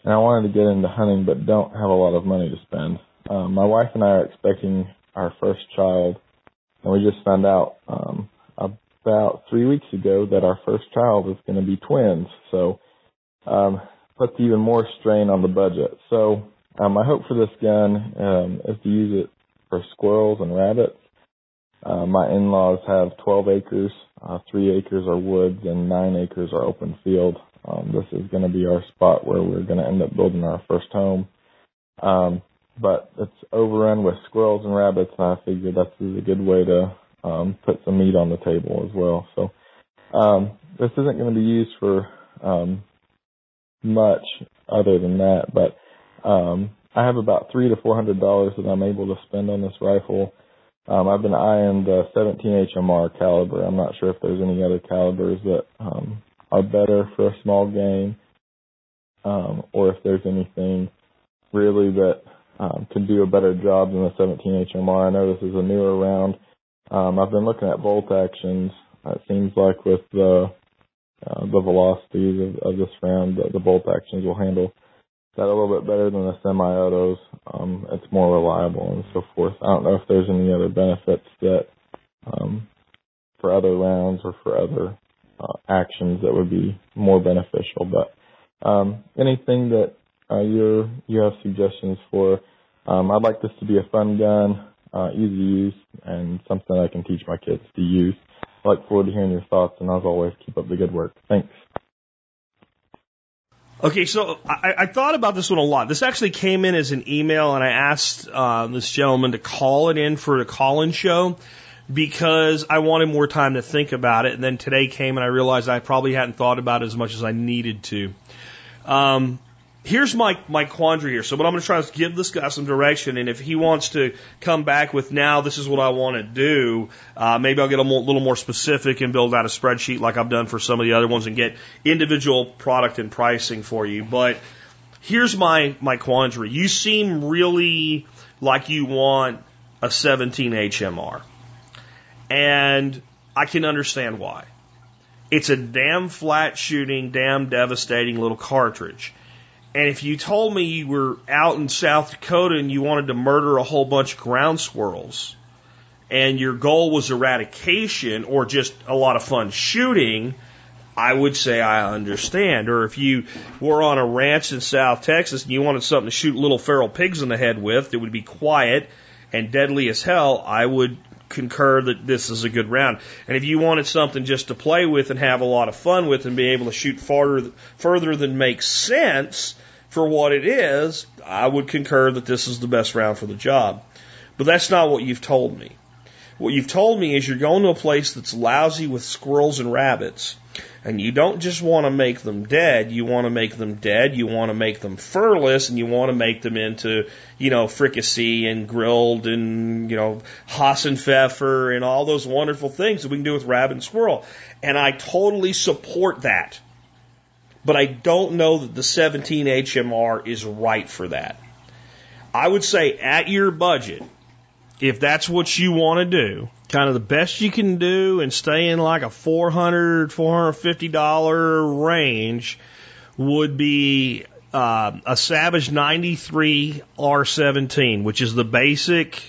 and I wanted to get into hunting, but don't have a lot of money to spend. Um, my wife and I are expecting our first child, and we just found out um, about three weeks ago that our first child is going to be twins. So um, puts even more strain on the budget. So um, my hope for this gun um, is to use it for squirrels and rabbits. Uh, my in-laws have 12 acres, uh, three acres are woods, and nine acres are open field. Um, this is going to be our spot where we're going to end up building our first home. Um, but it's overrun with squirrels and rabbits, and I figured that's a good way to um, put some meat on the table as well. So um, this isn't going to be used for um, much other than that, but um, I have about three to four hundred dollars that I'm able to spend on this rifle. Um, I've been eyeing the 17 HMR caliber. I'm not sure if there's any other calibers that um, are better for a small game, um, or if there's anything really that um, can do a better job than the 17 HMR. I know this is a newer round. Um, I've been looking at bolt actions. It seems like with the uh, the velocities of, of this round, the, the bolt actions will handle that a little bit better than the semi-autos. Um, it's more reliable and so forth. I don't know if there's any other benefits that um, for other rounds or for other uh, actions that would be more beneficial. But um, anything that uh, you you have suggestions for, um, I'd like this to be a fun gun, uh, easy use, and something I can teach my kids to use. Look forward to hearing your thoughts, and as always, keep up the good work. Thanks. Okay, so I, I thought about this one a lot. This actually came in as an email, and I asked uh, this gentleman to call it in for the call-in show because I wanted more time to think about it. And then today came, and I realized I probably hadn't thought about it as much as I needed to. Um, here's my my quandary here. So what I'm going to try is give this guy some direction, and if he wants to come back with now, this is what I want to do. Uh, maybe I'll get a more, little more specific and build out a spreadsheet like I've done for some of the other ones and get individual product and pricing for you. But here's my my quandary. You seem really like you want a 17 HMR, and I can understand why. It's a damn flat shooting, damn devastating little cartridge. And if you told me you were out in South Dakota and you wanted to murder a whole bunch of ground squirrels and your goal was eradication or just a lot of fun shooting, I would say I understand. Or if you were on a ranch in South Texas and you wanted something to shoot little feral pigs in the head with that would be quiet and deadly as hell, I would concur that this is a good round. And if you wanted something just to play with and have a lot of fun with and be able to shoot farther, further than makes sense, for what it is, I would concur that this is the best round for the job. But that's not what you've told me. What you've told me is you're going to a place that's lousy with squirrels and rabbits, and you don't just want to make them dead, you want to make them dead, you want to make them furless, and you want to make them into, you know, fricassee and grilled and, you know, Hasenpfeffer and all those wonderful things that we can do with rabbit and squirrel. And I totally support that. But I don't know that the 17 HMR is right for that. I would say at your budget, if that's what you want to do, kind of the best you can do and stay in like a 400 $450 range would be uh, a Savage 93 R17, which is the basic,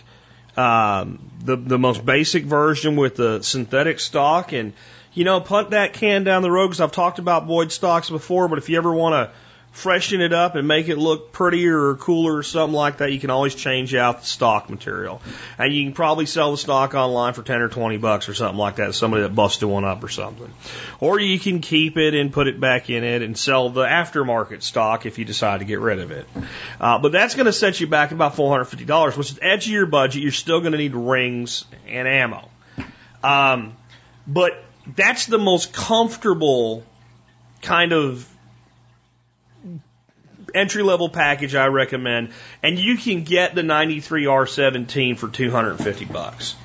um, the, the most basic version with the synthetic stock. And, you know, punt that can down the road because I've talked about Boyd stocks before, but if you ever want to freshen it up and make it look prettier or cooler or something like that, you can always change out the stock material. And you can probably sell the stock online for 10 or 20 bucks or something like that, somebody that busted one up or something. Or you can keep it and put it back in it and sell the aftermarket stock if you decide to get rid of it. Uh, but that's going to set you back about $450, which is edge of your budget. You're still going to need rings and ammo. Um, but that's the most comfortable kind of entry level package I recommend, and you can get the 93R17 for 250 bucks.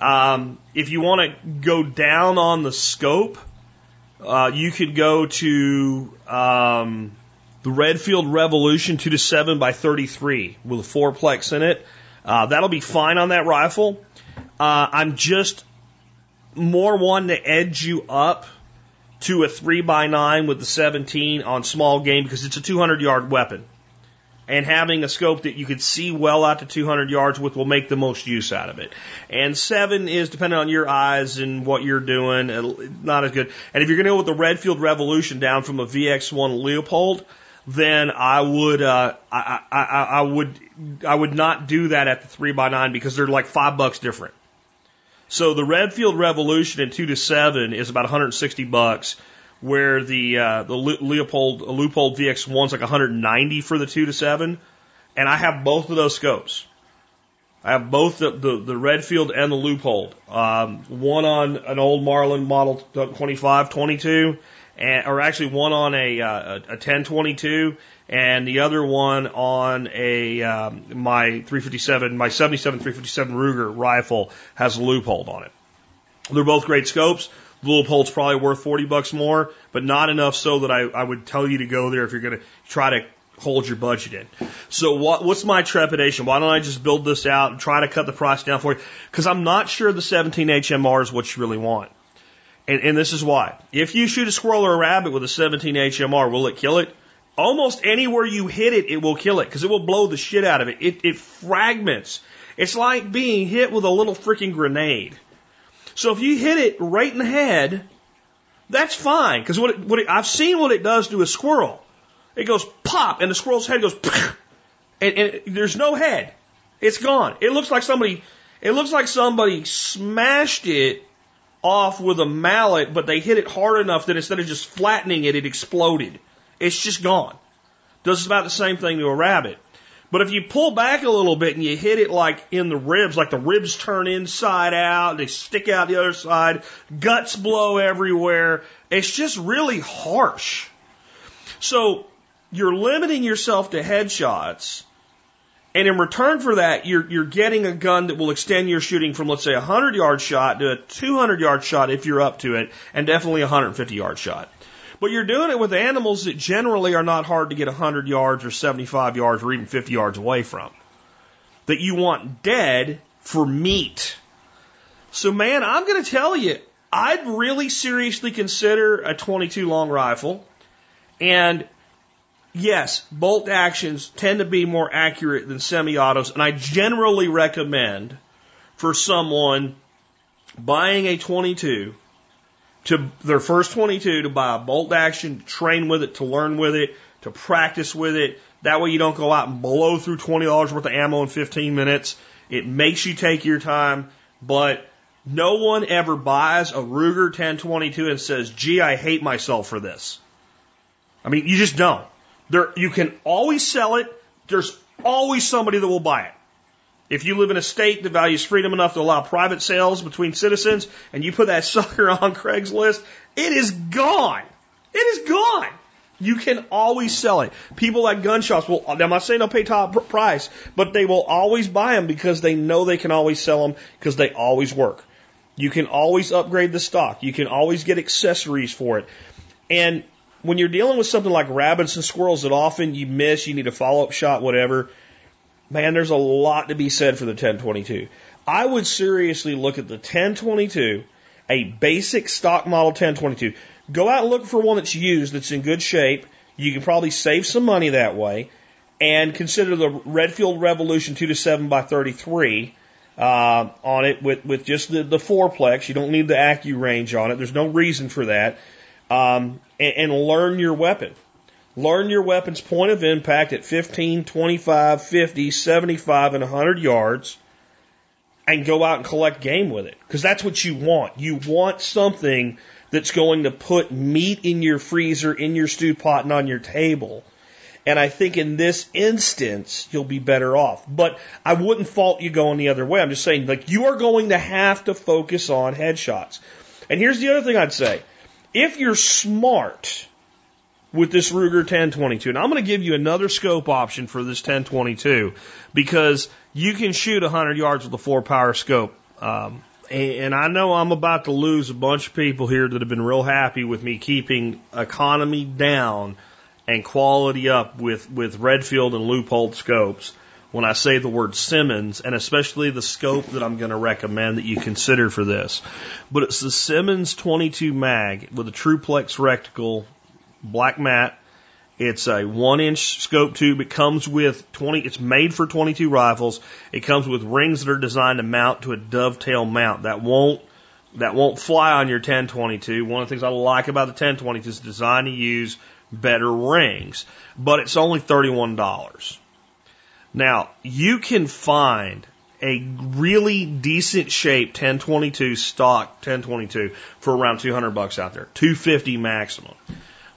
Um, if you want to go down on the scope, uh, you could go to um, the Redfield Revolution 2 to 7 by 33 with a fourplex in it. Uh, that'll be fine on that rifle. Uh, I'm just more one to edge you up to a 3 by 9 with the 17 on small game because it's a 200 yard weapon. And having a scope that you could see well out to 200 yards with will make the most use out of it. And 7 is depending on your eyes and what you're doing, not as good. And if you're going to go with the Redfield Revolution down from a VX1 Leupold, then I would uh, I, I, I would I would not do that at the three by nine because they're like five bucks different. So the Redfield Revolution in two to seven is about 160 bucks, where the uh, the Leopold Leupold VX one's like 190 for the two to seven, and I have both of those scopes. I have both the, the, the Redfield and the Leupold. Um, one on an old Marlin model 25, 22, and, or actually one on a, uh, a 1022 and the other one on a um, my 357, my 77 357 Ruger rifle has a Leupold on it. They're both great scopes. The Leupold's probably worth 40 bucks more, but not enough so that I, I would tell you to go there if you're going to try to hold your budget in. So what, what's my trepidation? Why don't I just build this out and try to cut the price down for you? Because I'm not sure the 17 HMR is what you really want. And, and this is why. If you shoot a squirrel or a rabbit with a 17 HMR, will it kill it? Almost anywhere you hit it, it will kill it because it will blow the shit out of it. It, it fragments. It's like being hit with a little freaking grenade. So if you hit it right in the head, that's fine because what, it, what it, I've seen what it does to a squirrel. It goes pop, and the squirrel's head goes, and, and there's no head. It's gone. It looks like somebody. It looks like somebody smashed it off with a mallet, but they hit it hard enough that instead of just flattening it, it exploded. It's just gone. Does about the same thing to a rabbit. But if you pull back a little bit and you hit it like in the ribs, like the ribs turn inside out, they stick out the other side, guts blow everywhere, it's just really harsh. So you're limiting yourself to headshots. And in return for that, you're, you're getting a gun that will extend your shooting from, let's say, a 100 yard shot to a 200 yard shot if you're up to it, and definitely a 150 yard shot. But you're doing it with animals that generally are not hard to get 100 yards or 75 yards or even 50 yards away from. That you want dead for meat. So, man, I'm going to tell you, I'd really seriously consider a 22 long rifle. And yes, bolt actions tend to be more accurate than semi autos. And I generally recommend for someone buying a 22 to their first 22 to buy a bolt action, to train with it, to learn with it, to practice with it. That way you don't go out and blow through $20 worth of ammo in 15 minutes. It makes you take your time, but no one ever buys a Ruger 1022 and says, gee, I hate myself for this. I mean, you just don't. There, you can always sell it. There's always somebody that will buy it. If you live in a state that values freedom enough to allow private sales between citizens and you put that sucker on Craigslist, it is gone. It is gone. You can always sell it. People like gun shops will, I'm not saying they'll pay top price, but they will always buy them because they know they can always sell them because they always work. You can always upgrade the stock. You can always get accessories for it. And when you're dealing with something like rabbits and squirrels that often you miss, you need a follow up shot, whatever, man, there's a lot to be said for the 1022. I would seriously look at the 1022, a basic stock model 1022. Go out and look for one that's used, that's in good shape. You can probably save some money that way. And consider the Redfield Revolution 2 to 7 by 33 uh, on it with, with just the, the fourplex. You don't need the Accu range on it. There's no reason for that. Um, and, and learn your weapon. Learn your weapon's point of impact at 15, 25, 50, 75, and 100 yards and go out and collect game with it. Because that's what you want. You want something that's going to put meat in your freezer, in your stew pot, and on your table. And I think in this instance, you'll be better off. But I wouldn't fault you going the other way. I'm just saying, like, you are going to have to focus on headshots. And here's the other thing I'd say. If you're smart with this Ruger 1022, and I'm going to give you another scope option for this 1022 because you can shoot 100 yards with a four power scope. Um, and I know I'm about to lose a bunch of people here that have been real happy with me keeping economy down and quality up with, with Redfield and Leupold scopes when I say the word Simmons, and especially the scope that I'm going to recommend that you consider for this. But it's the Simmons 22 mag with a Truplex reticle, black matte. It's a one inch scope tube. It comes with 20, it's made for 22 rifles. It comes with rings that are designed to mount to a dovetail mount that won't, that won't fly on your 1022. One of the things I like about the 1022 is designed to use better rings, but it's only $31. Now, you can find a really decent shape 1022 stock 1022 for around 200 bucks out there, 250 maximum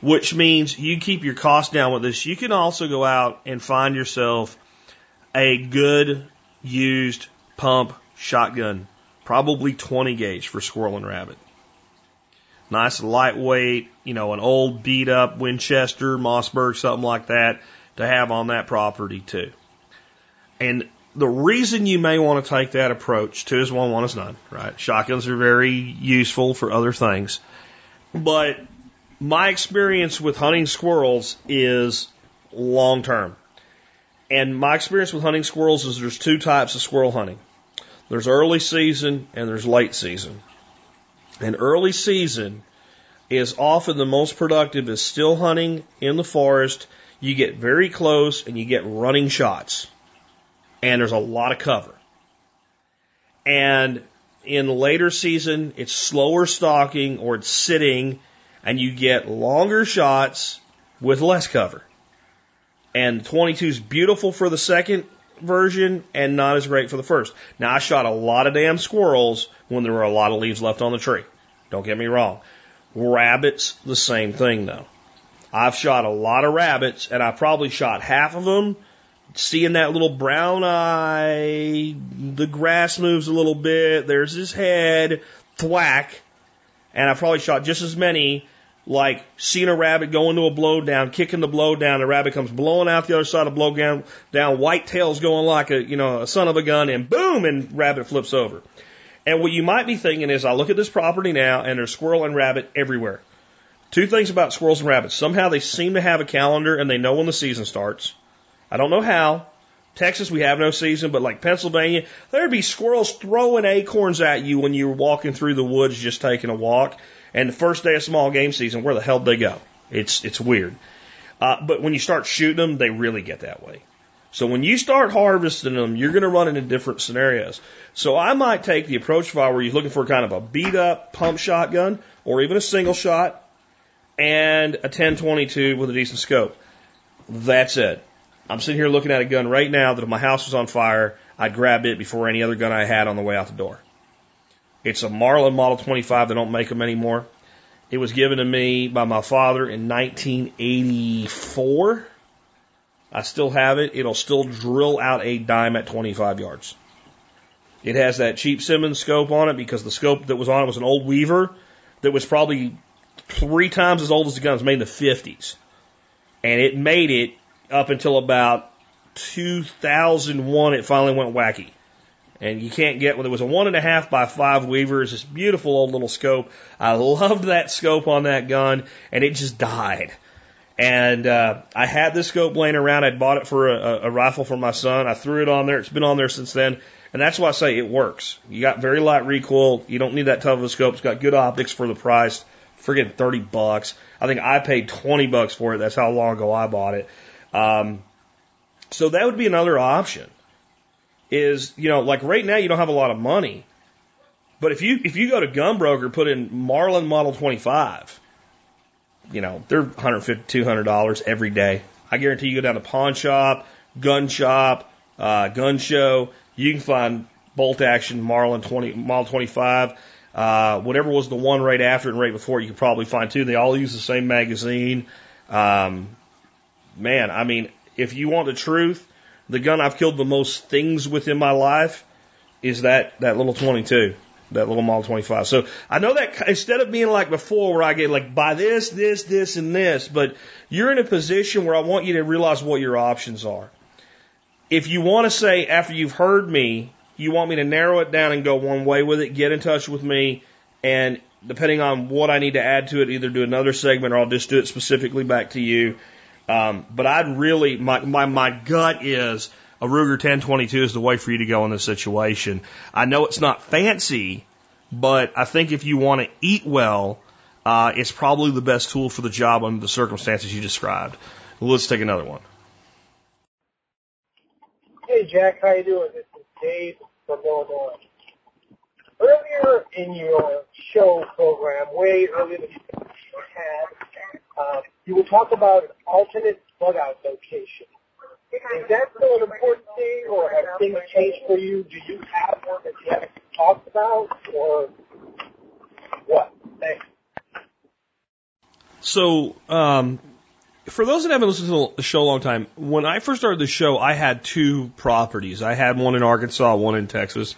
which means you keep your costs down with this. You can also go out and find yourself a good used pump shotgun, probably 20 gauge for squirrel and rabbit. Nice lightweight, you know, an old beat up Winchester, Mossberg, something like that to have on that property too. And the reason you may want to take that approach, two is one, one is none, right? Shotguns are very useful for other things. But my experience with hunting squirrels is long term. And my experience with hunting squirrels is there's two types of squirrel hunting. There's early season and there's late season. And early season is often the most productive is still hunting in the forest. You get very close and you get running shots. And there's a lot of cover. And in later season, it's slower stalking or it's sitting and you get longer shots with less cover. And 22 is beautiful for the second version and not as great for the first. Now I shot a lot of damn squirrels when there were a lot of leaves left on the tree. Don't get me wrong. Rabbits, the same thing though. I've shot a lot of rabbits and I probably shot half of them seeing that little brown eye, the grass moves a little bit, there's his head, thwack, and I probably shot just as many like seeing a rabbit go into a blow down, kicking the blow down, the rabbit comes blowing out the other side of the blow down, down, white tails going like a, you know, a son of a gun and boom, and rabbit flips over. And what you might be thinking is, I look at this property now and there's squirrel and rabbit everywhere. Two things about squirrels and rabbits. Somehow they seem to have a calendar and they know when the season starts. I don't know how. Texas, we have no season, but like Pennsylvania, there'd be squirrels throwing acorns at you when you're walking through the woods just taking a walk. And the first day of small game season, where the hell did they go? It's it's weird. Uh, but when you start shooting them, they really get that way. So when you start harvesting them, you're going to run into different scenarios. So I might take the approach file where you're looking for kind of a beat up pump shotgun or even a single shot and a 1022 with a decent scope. That's it. I'm sitting here looking at a gun right now that if my house was on fire, I'd grab it before any other gun I had on the way out the door. It's a Marlin Model 25. They don't make them anymore. It was given to me by my father in 1984. I still have it. It'll still drill out a dime at 25 yards. It has that cheap Simmons scope on it because the scope that was on it was an old Weaver that was probably three times as old as the gun. It was made in the 50s. And it made it up until about 2001. It finally went wacky. And you can't get, well, it was a one and a half by five Weaver. It's this beautiful old little scope. I loved that scope on that gun and it just died. And uh, I had this scope laying around. I'd bought it for a, a rifle for my son. I threw it on there. It's been on there since then. And that's why I say it works. You got very light recoil. You don't need that tough of a scope. It's got good optics for the price. Forget 30 bucks. I think I paid 20 bucks for it. That's how long ago I bought it. Um, so that would be another option. Is, you know, like right now you don't have a lot of money. But if you, if you go to Gunbroker, put in Marlin Model 25, you know, they're 150 $200 every day. I guarantee you go down to pawn shop, gun shop, uh, gun show, you can find bolt action Marlin 20, Model 25. Uh, whatever was the one right after and right before, you could probably find two. They all use the same magazine. Um, man, I mean, if you want the truth, the gun I've killed the most things with in my life is that, that little 22, that little Model 25. So I know that instead of being like before where I get like buy this, this, this, and this, but you're in a position where I want you to realize what your options are. If you want to say after you've heard me, you want me to narrow it down and go one way with it, get in touch with me, and depending on what I need to add to it, either do another segment or I'll just do it specifically back to you. Um, but I'd really, my, my, my gut is a Ruger 1022 is the way for you to go in this situation. I know it's not fancy, but I think if you want to eat well, uh, it's probably the best tool for the job under the circumstances you described. Let's take another one. Hey Jack, how you doing? This is Dave from Illinois. Earlier in your show program, way earlier you had, you will talk about alternate bug out location. Is that still an important thing, or have things changed for you? Do you have one that you haven't talked about, or what? Thanks. So, um, for those that haven't listened to the show a long time, when I first started the show, I had two properties. I had one in Arkansas, one in Texas.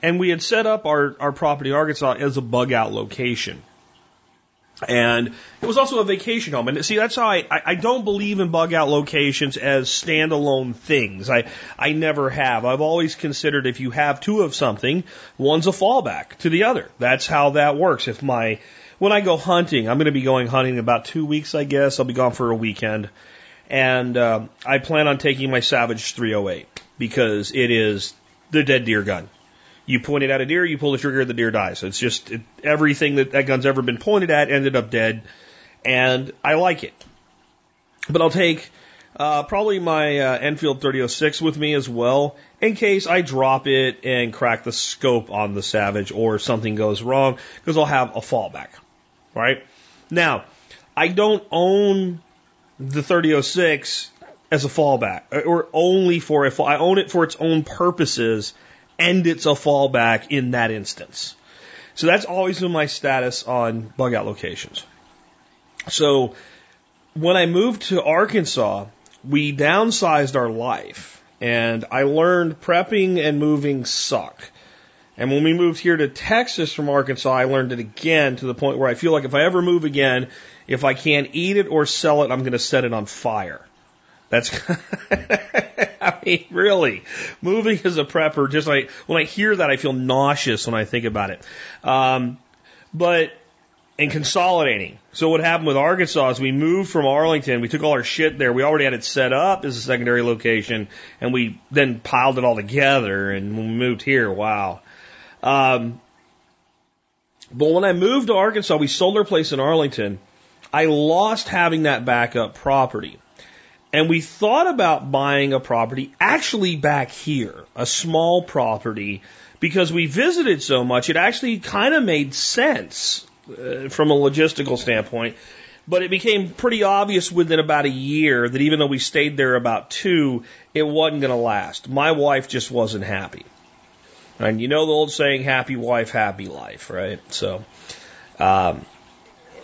And we had set up our, our property Arkansas as a bug out location. And it was also a vacation home. And see, that's how I, I, I don't believe in bug out locations as standalone things. I, I never have. I've always considered if you have two of something, one's a fallback to the other. That's how that works. If my, when I go hunting, I'm going to be going hunting in about two weeks, I guess. I'll be gone for a weekend. And uh, I plan on taking my Savage 308 because it is the dead deer gun. You point it at a deer, you pull the trigger, the deer dies. It's just it, everything that that gun's ever been pointed at ended up dead, and I like it. But I'll take uh, probably my uh, Enfield 3006 with me as well, in case I drop it and crack the scope on the Savage or something goes wrong, because I'll have a fallback, right? Now, I don't own the 3006 as a fallback, or only for a fall. I own it for its own purposes and it's a fallback in that instance. So that's always been my status on bug out locations. So when I moved to Arkansas, we downsized our life and I learned prepping and moving suck. And when we moved here to Texas from Arkansas, I learned it again to the point where I feel like if I ever move again, if I can't eat it or sell it, I'm going to set it on fire. That's, I mean, really, moving as a prepper, just like, when I hear that, I feel nauseous when I think about it. Um, but, and consolidating. So what happened with Arkansas is we moved from Arlington, we took all our shit there, we already had it set up as a secondary location, and we then piled it all together, and when we moved here, wow. Um, but when I moved to Arkansas, we sold our place in Arlington, I lost having that backup property. And we thought about buying a property actually back here, a small property, because we visited so much, it actually kind of made sense uh, from a logistical standpoint. But it became pretty obvious within about a year that even though we stayed there about two, it wasn't going to last. My wife just wasn't happy. And you know the old saying, happy wife, happy life, right? So, um,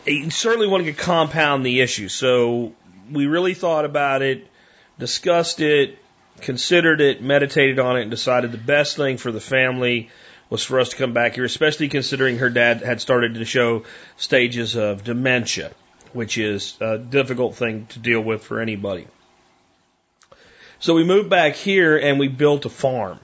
you certainly want to compound the issue. So we really thought about it. discussed it, considered it, meditated on it, and decided the best thing for the family was for us to come back here, especially considering her dad had started to show stages of dementia, which is a difficult thing to deal with for anybody. So we moved back here and we built a farm.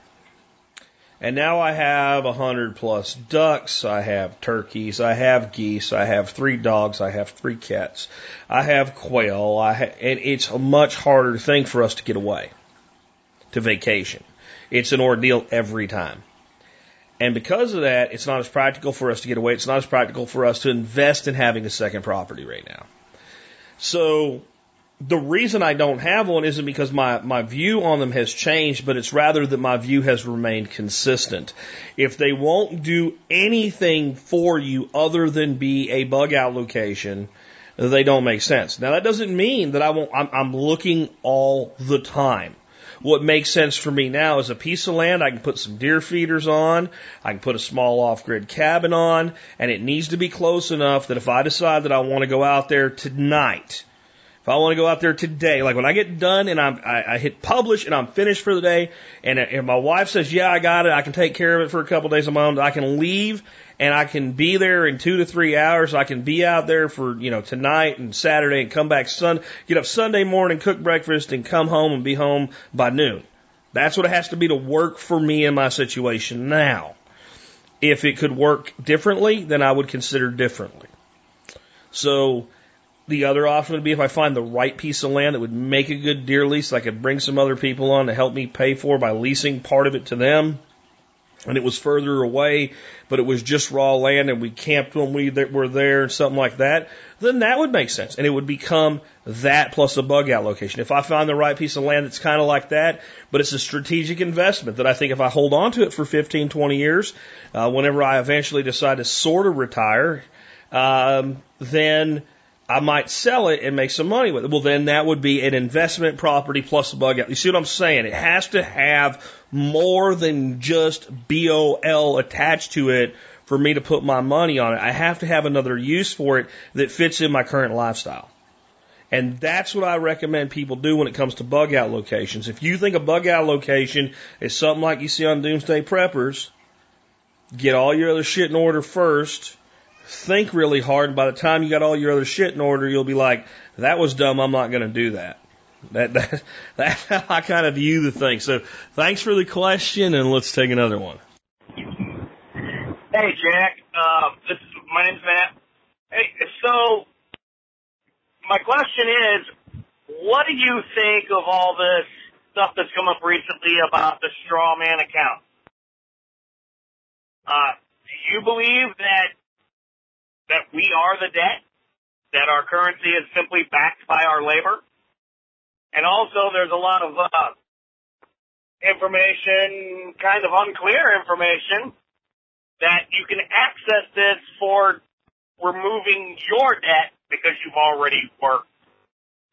And now I have a hundred plus ducks, I have turkeys, I have geese, I have three dogs, I have three cats, I have quail, I ha- and it's a much harder thing for us to get away to vacation. It's an ordeal every time. And because of that, it's not as practical for us to get away. It's not as practical for us to invest in having a second property right now. So the reason I don't have one isn't because my, my view on them has changed, but it's rather that my view has remained consistent. If they won't do anything for you other than be a bug out location, they don't make sense. Now that doesn't mean that I won't, I'm, I'm looking all the time. What makes sense for me now is a piece of land I can put some deer feeders on, I can put a small off grid cabin on, and it needs to be close enough that if I decide that I want to go out there tonight, I want to go out there today, like when I get done and I'm, I, I hit publish and I'm finished for the day, and if my wife says, yeah, I got it, I can take care of it for a couple of days my own, I can leave and I can be there in two to three hours. I can be out there for, you know, tonight and Saturday and come back Sun, get up Sunday morning, cook breakfast and come home and be home by noon. That's what it has to be to work for me in my situation now. If it could work differently, then I would consider differently. So, the other option would be if I find the right piece of land that would make a good deer lease, I could bring some other people on to help me pay for by leasing part of it to them. And it was further away, but it was just raw land and we camped when we were there and something like that, then that would make sense. And it would become that plus a bug out location. If I find the right piece of land that's kind of like that, but it's a strategic investment that I think if I hold on to it for 15, 20 years, uh, whenever I eventually decide to sort of retire, um, then I might sell it and make some money with it. Well, then that would be an investment property plus a bug out. You see what I'm saying? It has to have more than just BOL attached to it for me to put my money on it. I have to have another use for it that fits in my current lifestyle. And that's what I recommend people do when it comes to bug out locations. If you think a bug out location is something like you see on Doomsday Preppers, get all your other shit in order first think really hard. By the time you got all your other shit in order, you'll be like, that was dumb. I'm not going to do that. That, that, that's how I kind of view the thing. So thanks for the question and let's take another one. Hey, Jack. Uh, this is, my name's Matt. Hey, so my question is, what do you think of all this stuff that's come up recently about the straw man account? Uh, do you believe that that we are the debt, that our currency is simply backed by our labor. And also there's a lot of uh, information, kind of unclear information, that you can access this for removing your debt because you've already worked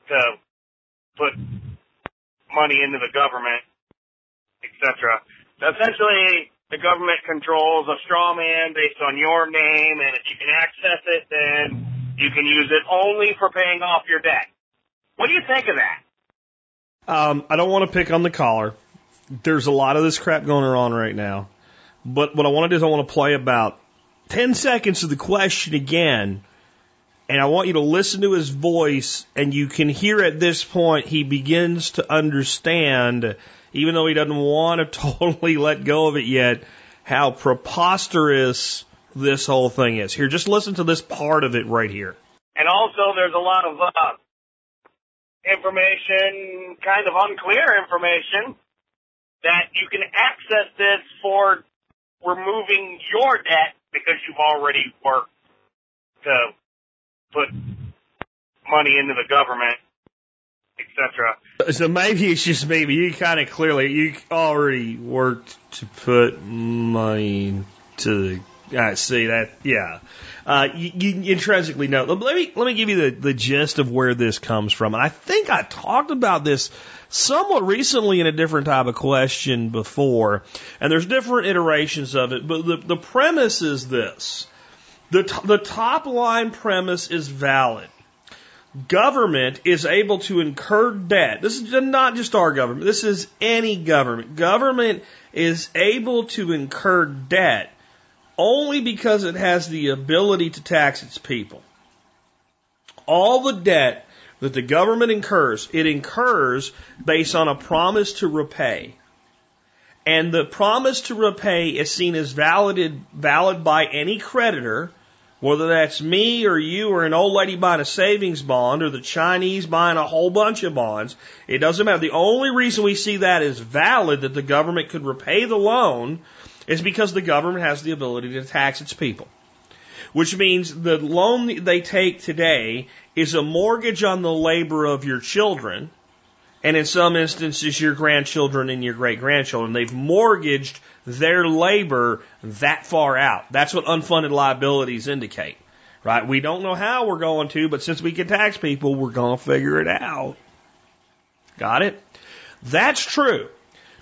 to put money into the government, etc. So essentially, the government controls a straw man based on your name, and if you can access it, then you can use it only for paying off your debt. What do you think of that? Um, I don't want to pick on the caller. There's a lot of this crap going on right now. But what I want to do is I want to play about 10 seconds of the question again. And I want you to listen to his voice, and you can hear at this point he begins to understand even though he doesn't want to totally let go of it yet, how preposterous this whole thing is. Here, just listen to this part of it right here. And also, there's a lot of uh, information, kind of unclear information, that you can access this for removing your debt because you've already worked to put money into the government etc. So maybe it's just maybe you kind of clearly you already worked to put money to the. I see that. Yeah, uh, you, you intrinsically know. Let me let me give you the the gist of where this comes from. And I think I talked about this somewhat recently in a different type of question before. And there's different iterations of it, but the the premise is this: the the top line premise is valid government is able to incur debt. This is not just our government. This is any government. Government is able to incur debt only because it has the ability to tax its people. All the debt that the government incurs, it incurs based on a promise to repay. And the promise to repay is seen as valid, valid by any creditor, whether that's me or you or an old lady buying a savings bond or the Chinese buying a whole bunch of bonds. It doesn't matter. The only reason we see that as valid that the government could repay the loan is because the government has the ability to tax its people. Which means the loan they take today is a mortgage on the labor of your children, and in some instances, your grandchildren and your great grandchildren. They've mortgaged their labor that far out. That's what unfunded liabilities indicate, right? We don't know how we're going to, but since we can tax people, we're going to figure it out. Got it? That's true.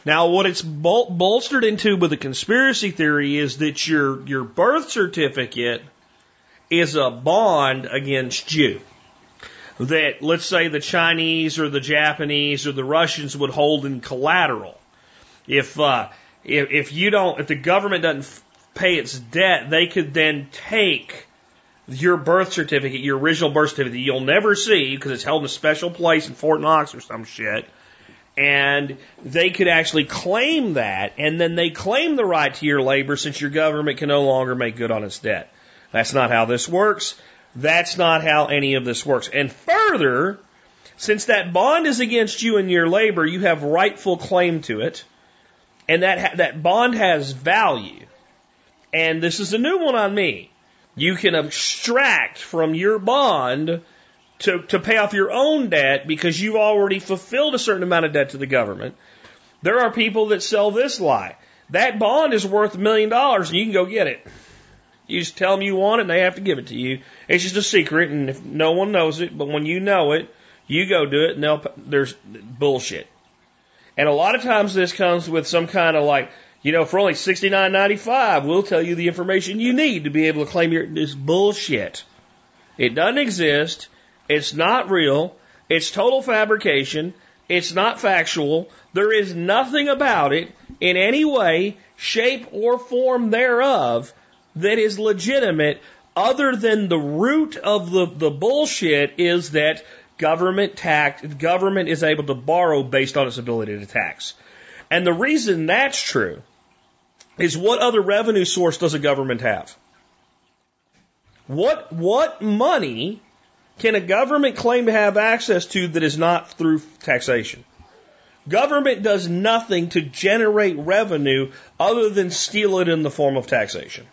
Now, what it's bol- bolstered into with the conspiracy theory is that your, your birth certificate is a bond against you that, let's say, the Chinese or the Japanese or the Russians would hold in collateral. If, uh, if, if you don't, if the government doesn't pay its debt, they could then take your birth certificate, your original birth certificate you'll never see because it's held in a special place in Fort Knox or some shit. And they could actually claim that, and then they claim the right to your labor since your government can no longer make good on its debt. That's not how this works. That's not how any of this works. And further, since that bond is against you and your labor, you have rightful claim to it, and that that bond has value. And this is a new one on me. You can abstract from your bond to, to pay off your own debt because you've already fulfilled a certain amount of debt to the government. There are people that sell this lie. That bond is worth a million dollars and you can go get it. You just tell them you want it and they have to give it to you. It's just a secret and if no one knows it, but when you know it, you go do it and they'll, there's bullshit. And a lot of times this comes with some kind of like, you know, for only sixty nine ninety five, we'll tell you the information you need to be able to claim your this bullshit. It doesn't exist. It's not real. It's total fabrication. It's not factual. There is nothing about it in any way, shape, or form thereof that is legitimate other than the root of the, the bullshit is that government tax, government is able to borrow based on its ability to tax. And the reason that's true is what other revenue source does a government have? What, what money can a government claim to have access to that is not through taxation? Government does nothing to generate revenue other than steal it in the form of taxation.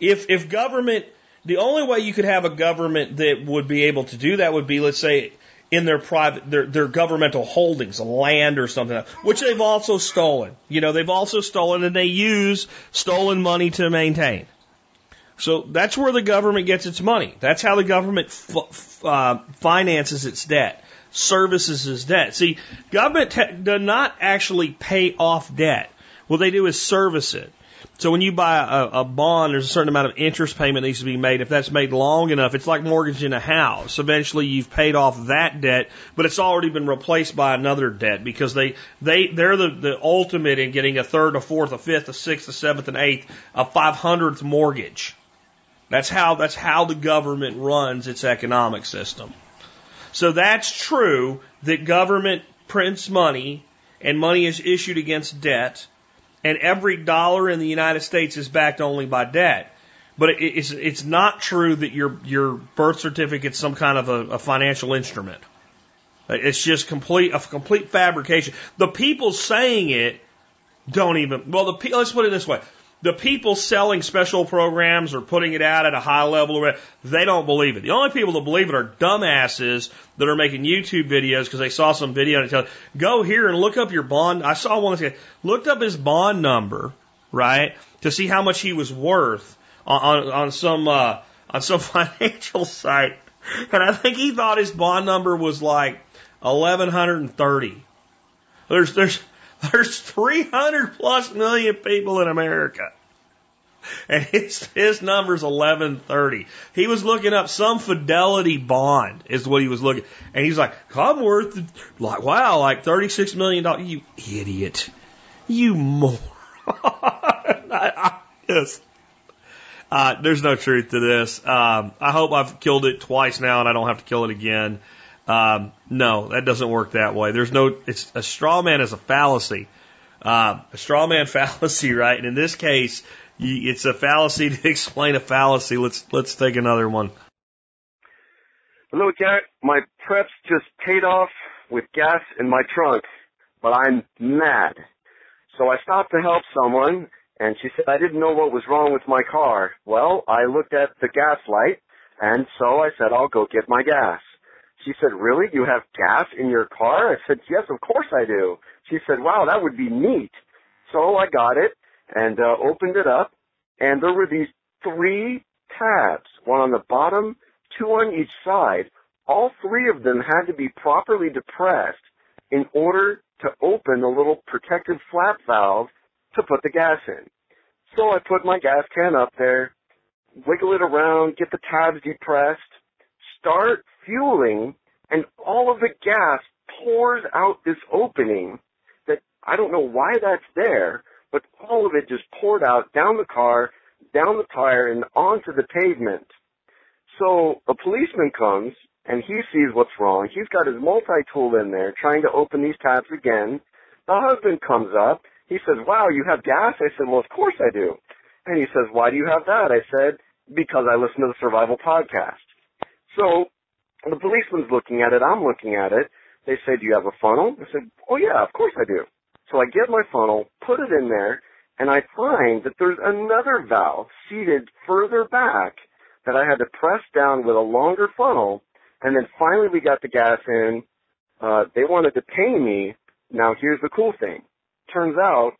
If, if government, the only way you could have a government that would be able to do that would be, let's say, in their private, their, their governmental holdings, land or something, which they've also stolen. You know, they've also stolen and they use stolen money to maintain. So that's where the government gets its money. That's how the government uh, finances its debt, services its debt. See, government does not actually pay off debt. What they do is service it. So when you buy a, a bond, there's a certain amount of interest payment that needs to be made. If that's made long enough, it's like mortgaging a house. Eventually, you've paid off that debt, but it's already been replaced by another debt because they they they're the the ultimate in getting a third, a fourth, a fifth, a sixth, a seventh, an eighth, a five hundredth mortgage. That's how that's how the government runs its economic system. So that's true that government prints money and money is issued against debt and every dollar in the United States is backed only by debt. But it's it's not true that your your birth certificate's some kind of a, a financial instrument. It's just complete a complete fabrication. The people saying it don't even. Well, the let's put it this way: the people selling special programs or putting it out at a high level, they don't believe it. The only people that believe it are dumbasses that are making YouTube videos because they saw some video and tell, go here and look up your bond. I saw one that looked up his bond number, right, to see how much he was worth on, on, on some, uh, on some financial site. And I think he thought his bond number was like 1130. There's, there's, there's 300 plus million people in America. and his his number's eleven thirty. He was looking up some fidelity bond is what he was looking, and he's like, "I'm worth like wow, like thirty six million dollars." You idiot, you moron. I, I just, uh, there's no truth to this. Um, I hope I've killed it twice now, and I don't have to kill it again. Um, no, that doesn't work that way. There's no. It's a straw man is a fallacy. Uh, a straw man fallacy, right? And in this case, it's a fallacy to explain a fallacy. Let's let's take another one. Hello, Jack. My preps just paid off with gas in my trunk, but I'm mad. So I stopped to help someone, and she said I didn't know what was wrong with my car. Well, I looked at the gas light, and so I said I'll go get my gas. She said, really? You have gas in your car? I said, yes, of course I do. She said, wow, that would be neat. So I got it and uh, opened it up, and there were these three tabs, one on the bottom, two on each side. All three of them had to be properly depressed in order to open the little protective flap valve to put the gas in. So I put my gas can up there, wiggle it around, get the tabs depressed, start fueling, and all of the gas pours out this opening that I don't know why that's there, but all of it just poured out down the car, down the tire, and onto the pavement. So a policeman comes and he sees what's wrong. He's got his multi-tool in there trying to open these tabs again. The husband comes up. He says, wow, you have gas? I said, well, of course I do. And he says, why do you have that? I said, because I listen to the survival podcast. So the policeman's looking at it. I'm looking at it. They say, do you have a funnel? I said, oh yeah, of course I do. So I get my funnel, put it in there, and I find that there's another valve seated further back that I had to press down with a longer funnel. And then finally we got the gas in. Uh, they wanted to pay me. Now here's the cool thing. Turns out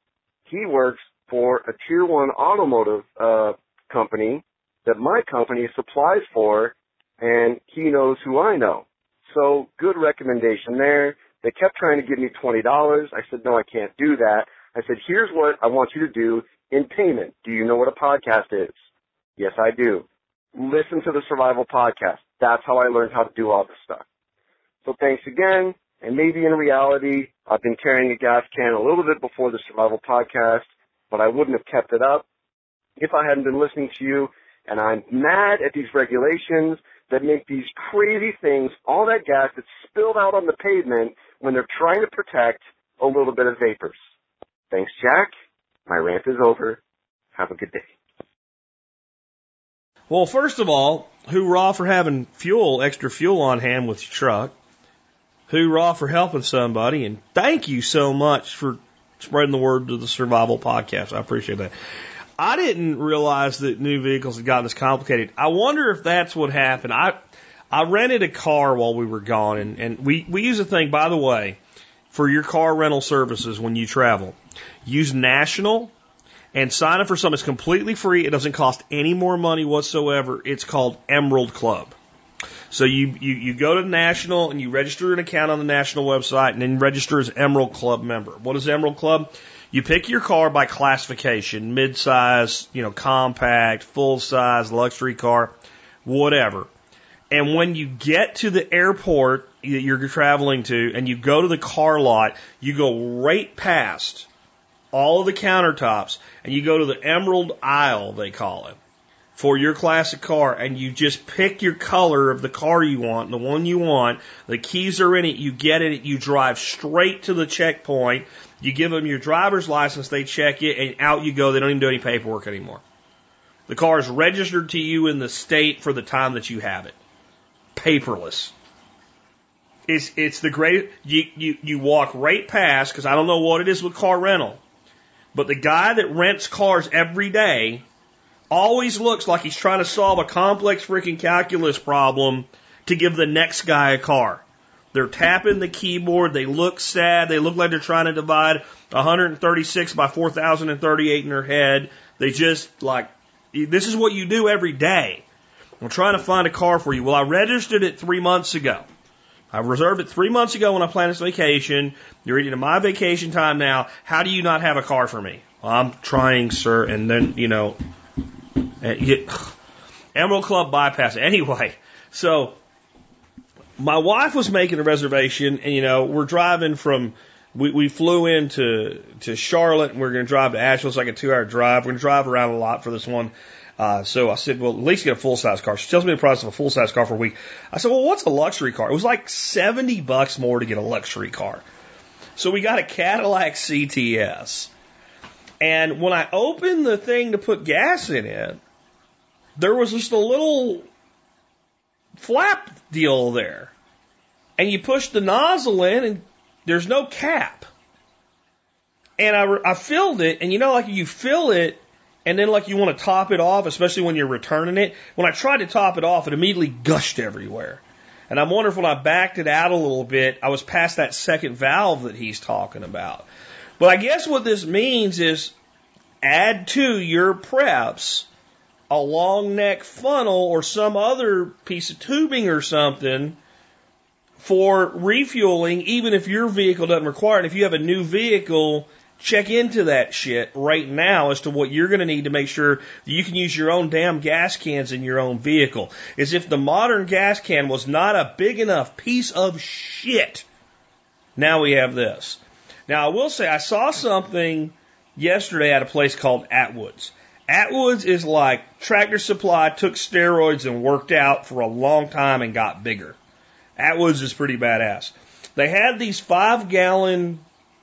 he works for a tier one automotive, uh, company that my company supplies for and he knows who I know. So good recommendation there. They kept trying to give me $20. I said, no, I can't do that. I said, here's what I want you to do in payment. Do you know what a podcast is? Yes, I do. Listen to the survival podcast. That's how I learned how to do all this stuff. So thanks again. And maybe in reality, I've been carrying a gas can a little bit before the survival podcast, but I wouldn't have kept it up if I hadn't been listening to you. And I'm mad at these regulations that make these crazy things, all that gas that's spilled out on the pavement when they're trying to protect a little bit of vapors. Thanks, Jack. My rant is over. Have a good day. Well, first of all, hoorah for having fuel, extra fuel on hand with your truck. Hoorah for helping somebody, and thank you so much for spreading the word to the Survival Podcast. I appreciate that. I didn't realize that new vehicles had gotten this complicated. I wonder if that's what happened. I I rented a car while we were gone, and, and we, we use a thing, by the way, for your car rental services when you travel. Use National and sign up for something It's completely free. It doesn't cost any more money whatsoever. It's called Emerald Club. So you, you, you go to National and you register an account on the National website and then register as Emerald Club member. What is Emerald Club? You pick your car by classification, mid-size, you know, compact, full-size, luxury car, whatever. And when you get to the airport that you're traveling to and you go to the car lot, you go right past all of the countertops and you go to the emerald aisle, they call it, for your classic car and you just pick your color of the car you want, the one you want. The keys are in it. You get in it. You drive straight to the checkpoint. You give them your driver's license. They check it and out you go. They don't even do any paperwork anymore. The car is registered to you in the state for the time that you have it. Paperless. It's, it's the great, you, you, you walk right past, cause I don't know what it is with car rental, but the guy that rents cars every day always looks like he's trying to solve a complex freaking calculus problem to give the next guy a car. They're tapping the keyboard. They look sad. They look like they're trying to divide 136 by 4038 in their head. They just like, this is what you do every day. I'm trying to find a car for you. Well, I registered it three months ago. I reserved it three months ago when I planned this vacation. You're into my vacation time now. How do you not have a car for me? I'm trying, sir. And then, you know, Uh, you- Emerald Club bypass. Anyway, so my wife was making a reservation, and you know we're driving from. We, we flew into to Charlotte, and we're going to drive to Asheville. It's like a two-hour drive. We're going to drive around a lot for this one. Uh, so I said, well, at least get a full-size car. She tells me the price of a full-size car for a week. I said, well, what's a luxury car? It was like seventy bucks more to get a luxury car. So we got a Cadillac CTS. And when I opened the thing to put gas in it, there was just a little flap deal there. And you push the nozzle in and there's no cap. And I, I filled it, and you know, like you fill it, and then like you want to top it off, especially when you're returning it. When I tried to top it off, it immediately gushed everywhere. And I'm wondering if when I backed it out a little bit, I was past that second valve that he's talking about. But I guess what this means is add to your preps a long neck funnel or some other piece of tubing or something for refueling, even if your vehicle doesn't require it. If you have a new vehicle, check into that shit right now as to what you're going to need to make sure that you can use your own damn gas cans in your own vehicle. As if the modern gas can was not a big enough piece of shit. Now we have this. Now I will say I saw something yesterday at a place called Atwoods. Atwoods is like Tractor Supply took steroids and worked out for a long time and got bigger. Atwoods is pretty badass. They had these five gallon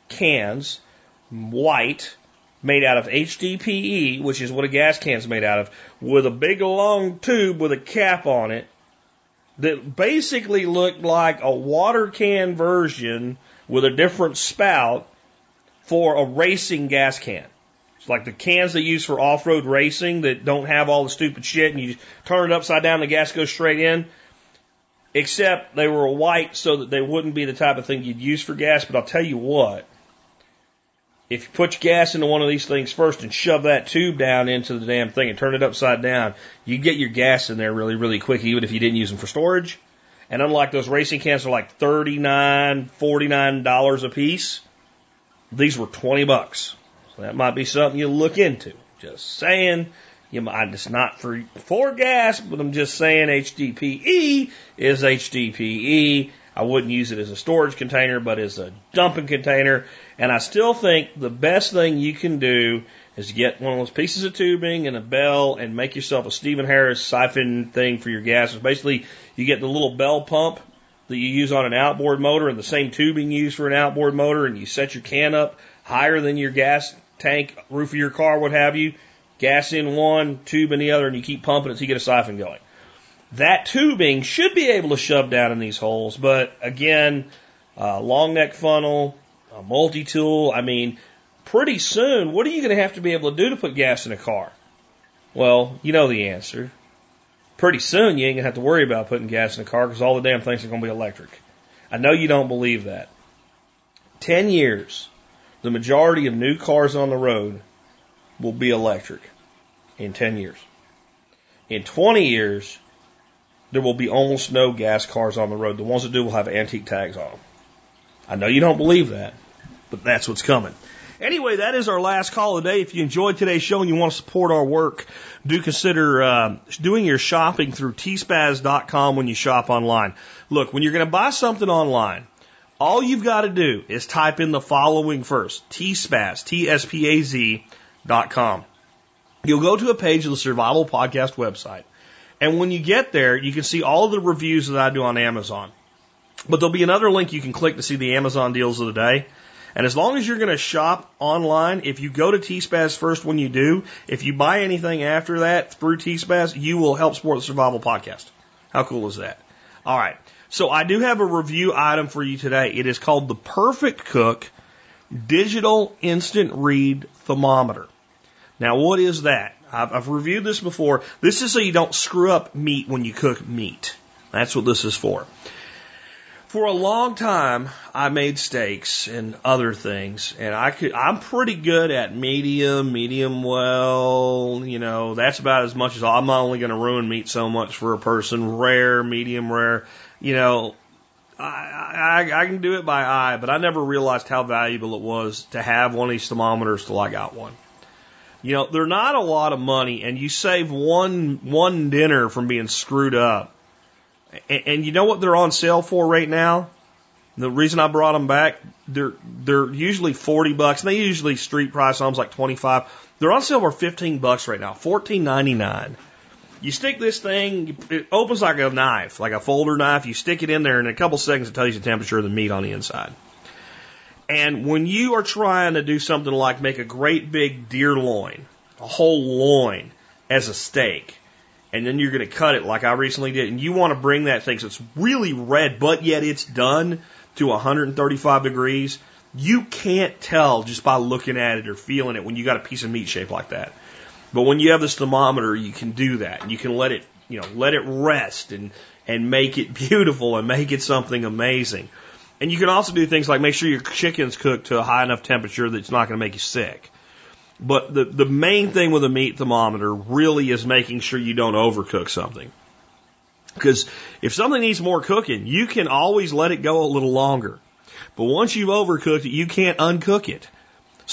cans, white, made out of HDPE, which is what a gas can's made out of, with a big long tube with a cap on it that basically looked like a water can version with a different spout for a racing gas can. Like the cans they use for off-road racing that don't have all the stupid shit and you turn it upside down the gas goes straight in. Except they were white so that they wouldn't be the type of thing you'd use for gas. But I'll tell you what, if you put your gas into one of these things first and shove that tube down into the damn thing and turn it upside down, you get your gas in there really, really quick, even if you didn't use them for storage. And unlike those racing cans are like $39, $49 a piece, these were 20 bucks. So that might be something you look into. Just saying. You might, it's not for, for gas, but I'm just saying HDPE is HDPE. I wouldn't use it as a storage container, but as a dumping container. And I still think the best thing you can do is get one of those pieces of tubing and a bell and make yourself a Stephen Harris siphon thing for your gas. Basically you get the little bell pump that you use on an outboard motor and the same tubing you use for an outboard motor and you set your can up higher than your gas tank, roof of your car, what have you. Gas in one, tube in the other, and you keep pumping it until you get a siphon going. That tubing should be able to shove down in these holes, but again, uh, long neck funnel, a multi tool. I mean, pretty soon, what are you going to have to be able to do to put gas in a car? Well, you know the answer. Pretty soon, you ain't going to have to worry about putting gas in a car because all the damn things are going to be electric. I know you don't believe that. Ten years, the majority of new cars on the road will be electric in 10 years. In 20 years, there will be almost no gas cars on the road. The ones that do will have antique tags on them. I know you don't believe that, but that's what's coming. Anyway, that is our last call of the day. If you enjoyed today's show and you want to support our work, do consider uh, doing your shopping through tspaz.com when you shop online. Look, when you're going to buy something online, all you've got to do is type in the following first tspaz, T-S-P-A-Z dot com. You'll go to a page of the Survival Podcast website. And when you get there, you can see all the reviews that I do on Amazon. But there'll be another link you can click to see the Amazon deals of the day. And as long as you're going to shop online, if you go to T-Spaz first when you do, if you buy anything after that through T-Spaz, you will help support the Survival Podcast. How cool is that? All right. So I do have a review item for you today. It is called the Perfect Cook Digital Instant Read Thermometer. Now, what is that? I've, I've reviewed this before. This is so you don't screw up meat when you cook meat. That's what this is for. For a long time, I made steaks and other things, and I could, I'm pretty good at medium, medium well, you know, that's about as much as I'm not only going to ruin meat so much for a person, rare, medium rare, you know, I, I, I can do it by eye, but I never realized how valuable it was to have one of these thermometers till I got one. You know, they're not a lot of money, and you save one one dinner from being screwed up. And, and you know what they're on sale for right now? The reason I brought them back, they're they're usually forty bucks, and they usually street price on them's like twenty five. They're on sale for fifteen bucks right now, fourteen ninety nine. You stick this thing, it opens like a knife, like a folder knife. You stick it in there, and in a couple seconds, it tells you the temperature of the meat on the inside. And when you are trying to do something like make a great big deer loin, a whole loin as a steak, and then you're going to cut it like I recently did, and you want to bring that thing so it's really red, but yet it's done to 135 degrees, you can't tell just by looking at it or feeling it when you got a piece of meat shaped like that. But when you have this thermometer, you can do that. And you can let it, you know, let it rest and, and make it beautiful and make it something amazing. And you can also do things like make sure your chicken's cooked to a high enough temperature that it's not going to make you sick. But the, the main thing with a meat thermometer really is making sure you don't overcook something. Because if something needs more cooking, you can always let it go a little longer. But once you've overcooked it, you can't uncook it.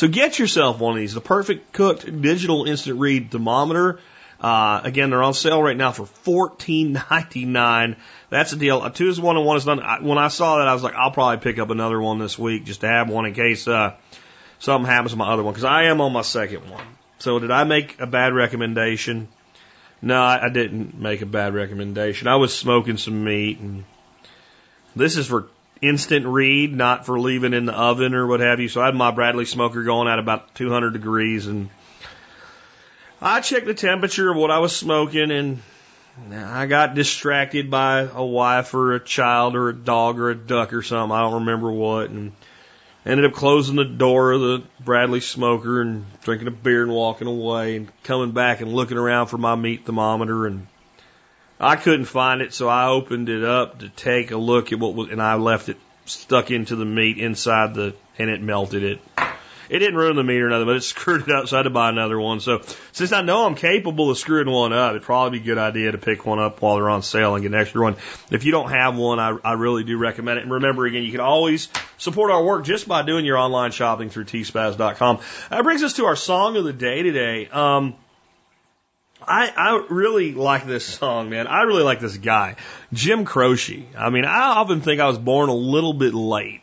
So get yourself one of these, the perfect cooked digital instant read thermometer. Uh, again, they're on sale right now for fourteen ninety nine. That's a deal. A Two is one and one is done. When I saw that, I was like, I'll probably pick up another one this week just to have one in case uh, something happens to my other one because I am on my second one. So did I make a bad recommendation? No, I, I didn't make a bad recommendation. I was smoking some meat, and this is for instant read, not for leaving in the oven or what have you. So I had my Bradley smoker going at about 200 degrees, and I checked the temperature of what I was smoking, and I got distracted by a wife or a child or a dog or a duck or something. I don't remember what, and ended up closing the door of the Bradley smoker and drinking a beer and walking away and coming back and looking around for my meat thermometer and I couldn't find it, so I opened it up to take a look at what was, and I left it stuck into the meat inside the, and it melted it. It didn't ruin the meat or nothing, but it screwed it up, so I had to buy another one. So since I know I'm capable of screwing one up, it'd probably be a good idea to pick one up while they're on sale and get an extra one. If you don't have one, I, I really do recommend it. And remember again, you can always support our work just by doing your online shopping through tspaz.com. That brings us to our song of the day today. Um, I, I really like this song, man. I really like this guy, Jim Croce. I mean, I often think I was born a little bit late.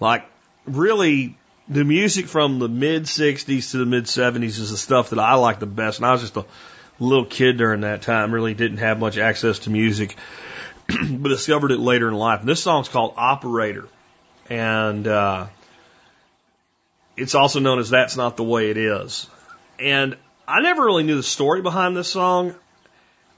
Like, really, the music from the mid 60s to the mid 70s is the stuff that I like the best. And I was just a little kid during that time, really didn't have much access to music, but discovered it later in life. And this song's called Operator. And, uh, it's also known as That's Not the Way It Is. And I never really knew the story behind this song.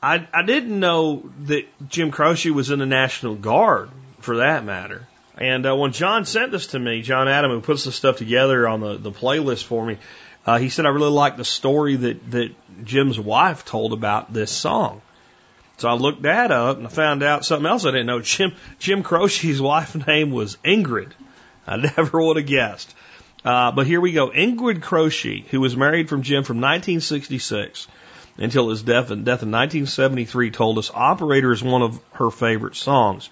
I, I didn't know that Jim Croce was in the National Guard, for that matter. And uh, when John sent this to me, John Adam, who puts this stuff together on the, the playlist for me, uh, he said I really liked the story that, that Jim's wife told about this song. So I looked that up and I found out something else I didn't know. Jim Jim Croce's wife's name was Ingrid. I never would have guessed. Uh, but here we go. Ingrid Croce, who was married from Jim from 1966 until his death in, death in 1973, told us Operator is one of her favorite songs.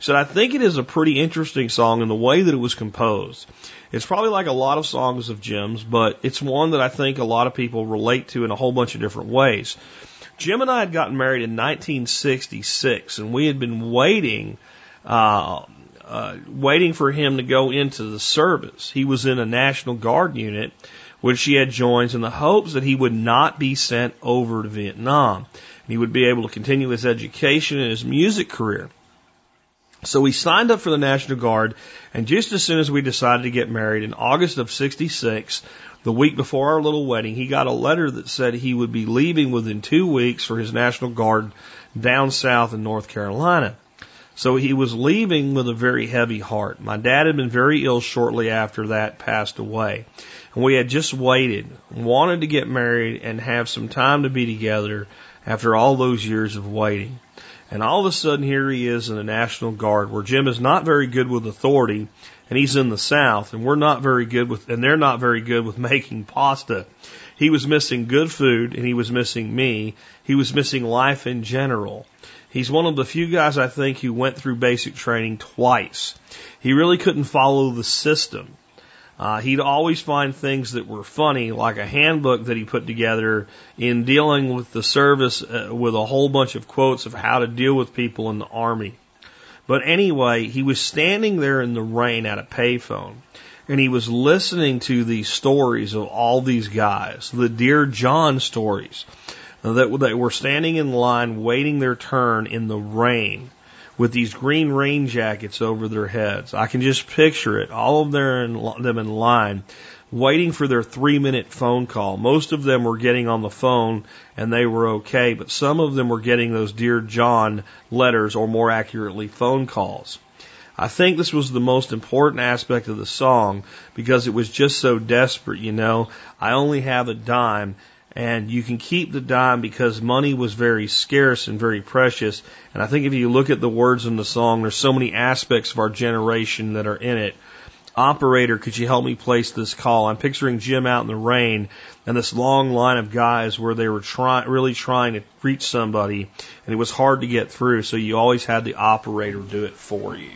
So I think it is a pretty interesting song in the way that it was composed. It's probably like a lot of songs of Jim's, but it's one that I think a lot of people relate to in a whole bunch of different ways. Jim and I had gotten married in 1966, and we had been waiting uh, uh, waiting for him to go into the service. He was in a National Guard unit, which he had joined in the hopes that he would not be sent over to Vietnam. He would be able to continue his education and his music career. So we signed up for the National Guard, and just as soon as we decided to get married in August of 66, the week before our little wedding, he got a letter that said he would be leaving within two weeks for his National Guard down south in North Carolina. So he was leaving with a very heavy heart. My dad had been very ill shortly after that passed away. And we had just waited, wanted to get married and have some time to be together after all those years of waiting. And all of a sudden here he is in the National Guard where Jim is not very good with authority and he's in the South and we're not very good with, and they're not very good with making pasta. He was missing good food and he was missing me. He was missing life in general. He's one of the few guys I think who went through basic training twice. He really couldn't follow the system. Uh, he'd always find things that were funny, like a handbook that he put together in dealing with the service uh, with a whole bunch of quotes of how to deal with people in the army. But anyway, he was standing there in the rain at a payphone and he was listening to these stories of all these guys, the Dear John stories, that, that were standing in line waiting their turn in the rain with these green rain jackets over their heads. I can just picture it. All of them in line waiting for their three minute phone call. Most of them were getting on the phone and they were okay, but some of them were getting those Dear John letters or more accurately phone calls. I think this was the most important aspect of the song because it was just so desperate, you know. I only have a dime and you can keep the dime because money was very scarce and very precious. And I think if you look at the words in the song, there's so many aspects of our generation that are in it. Operator, could you help me place this call? I'm picturing Jim out in the rain and this long line of guys where they were trying, really trying to reach somebody and it was hard to get through. So you always had the operator do it for you.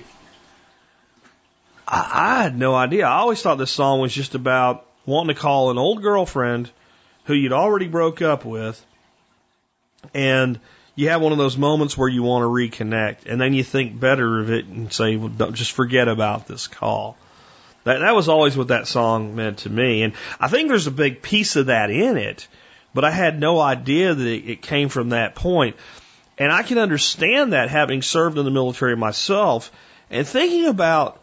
I, I had no idea. I always thought this song was just about wanting to call an old girlfriend who you'd already broke up with and you have one of those moments where you want to reconnect and then you think better of it and say, well, don't just forget about this call. That, that was always what that song meant to me. And I think there's a big piece of that in it, but I had no idea that it, it came from that point. And I can understand that having served in the military myself and thinking about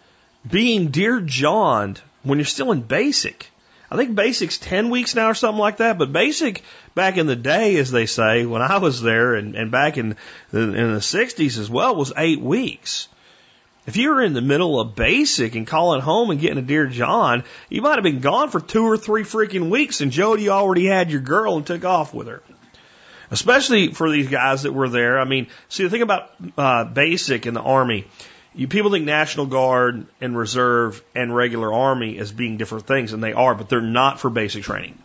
being Dear John when you're still in basic. I think basic's 10 weeks now or something like that, but basic back in the day, as they say, when I was there and, and back in the, in the 60s as well, was eight weeks. If you were in the middle of basic and calling home and getting a Dear John, you might have been gone for two or three freaking weeks and Jody already had your girl and took off with her. Especially for these guys that were there. I mean, see, the thing about uh, basic in the Army, you people think National Guard and Reserve and regular Army as being different things, and they are, but they're not for basic training.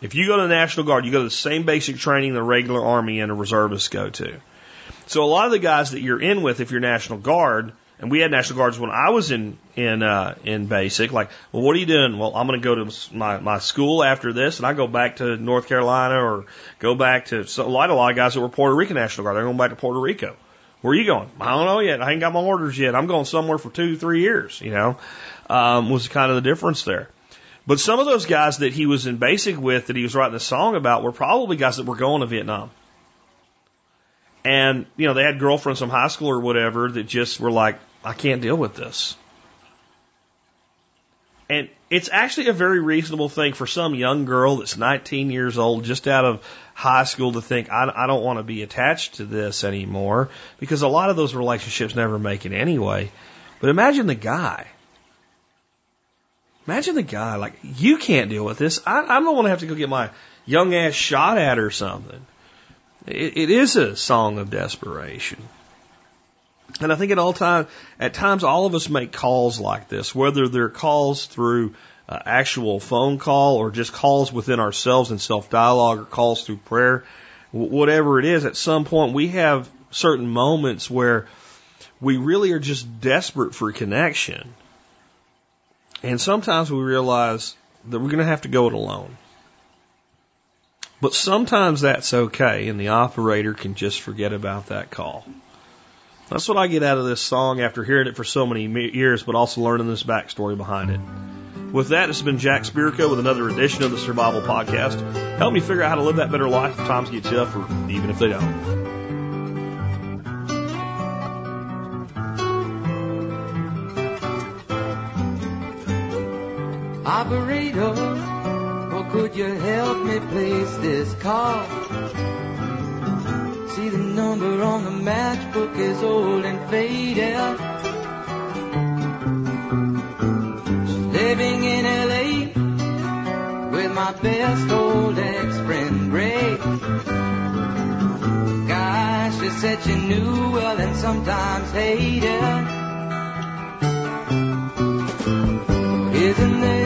If you go to the National Guard, you go to the same basic training the regular Army and the reservists go to. So a lot of the guys that you're in with, if you're National Guard, and we had National Guards when I was in in uh, in basic. Like, well, what are you doing? Well, I'm going to go to my my school after this, and I go back to North Carolina or go back to so a lot a lot of guys that were Puerto Rican National Guard. They're going back to Puerto Rico. Where are you going? I don't know yet. I ain't got my orders yet. I'm going somewhere for two, three years, you know, um, was kind of the difference there. But some of those guys that he was in basic with that he was writing a song about were probably guys that were going to Vietnam. And, you know, they had girlfriends from high school or whatever that just were like, I can't deal with this. And it's actually a very reasonable thing for some young girl that's 19 years old, just out of high school, to think, I, I don't want to be attached to this anymore, because a lot of those relationships never make it anyway. But imagine the guy. Imagine the guy, like, you can't deal with this. I, don't want to have to go get my young ass shot at or something. It, it is a song of desperation. And I think at all time, at times, all of us make calls like this, whether they're calls through uh, actual phone call or just calls within ourselves and self dialogue or calls through prayer, whatever it is. At some point, we have certain moments where we really are just desperate for connection, and sometimes we realize that we're going to have to go it alone. But sometimes that's okay, and the operator can just forget about that call. That's what I get out of this song after hearing it for so many years, but also learning this backstory behind it. With that, has been Jack Spirko with another edition of the Survival Podcast. Help me figure out how to live that better life if times get tough, or even if they don't. Operator, well, could you help me place this call? See the number on the matchbook is old and faded. Living in LA with my best old ex-friend Ray. Gosh, she said she knew well and sometimes hated. Isn't that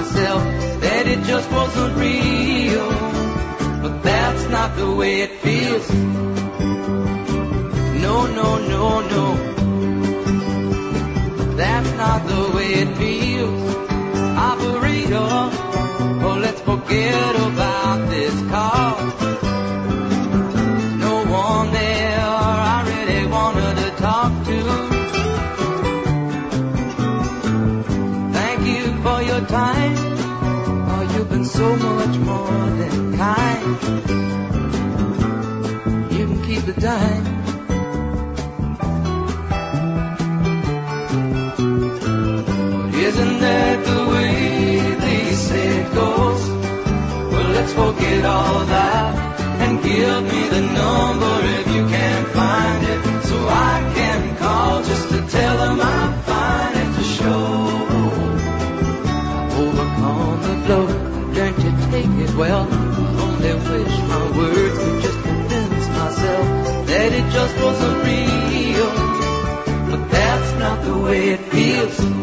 myself that it just wasn't real. But that's not the way it feels. No, no, no, no. That's not the way it feels. Operator, oh, let's forget about this call. Time. Oh, you've been so much more than kind. You can keep the dime. Isn't that the way they say it goes? Well, let's forget all that and give me the number if you can't find it, so I can call just to tell them I'm just wasn't real. But that's not the way it feels.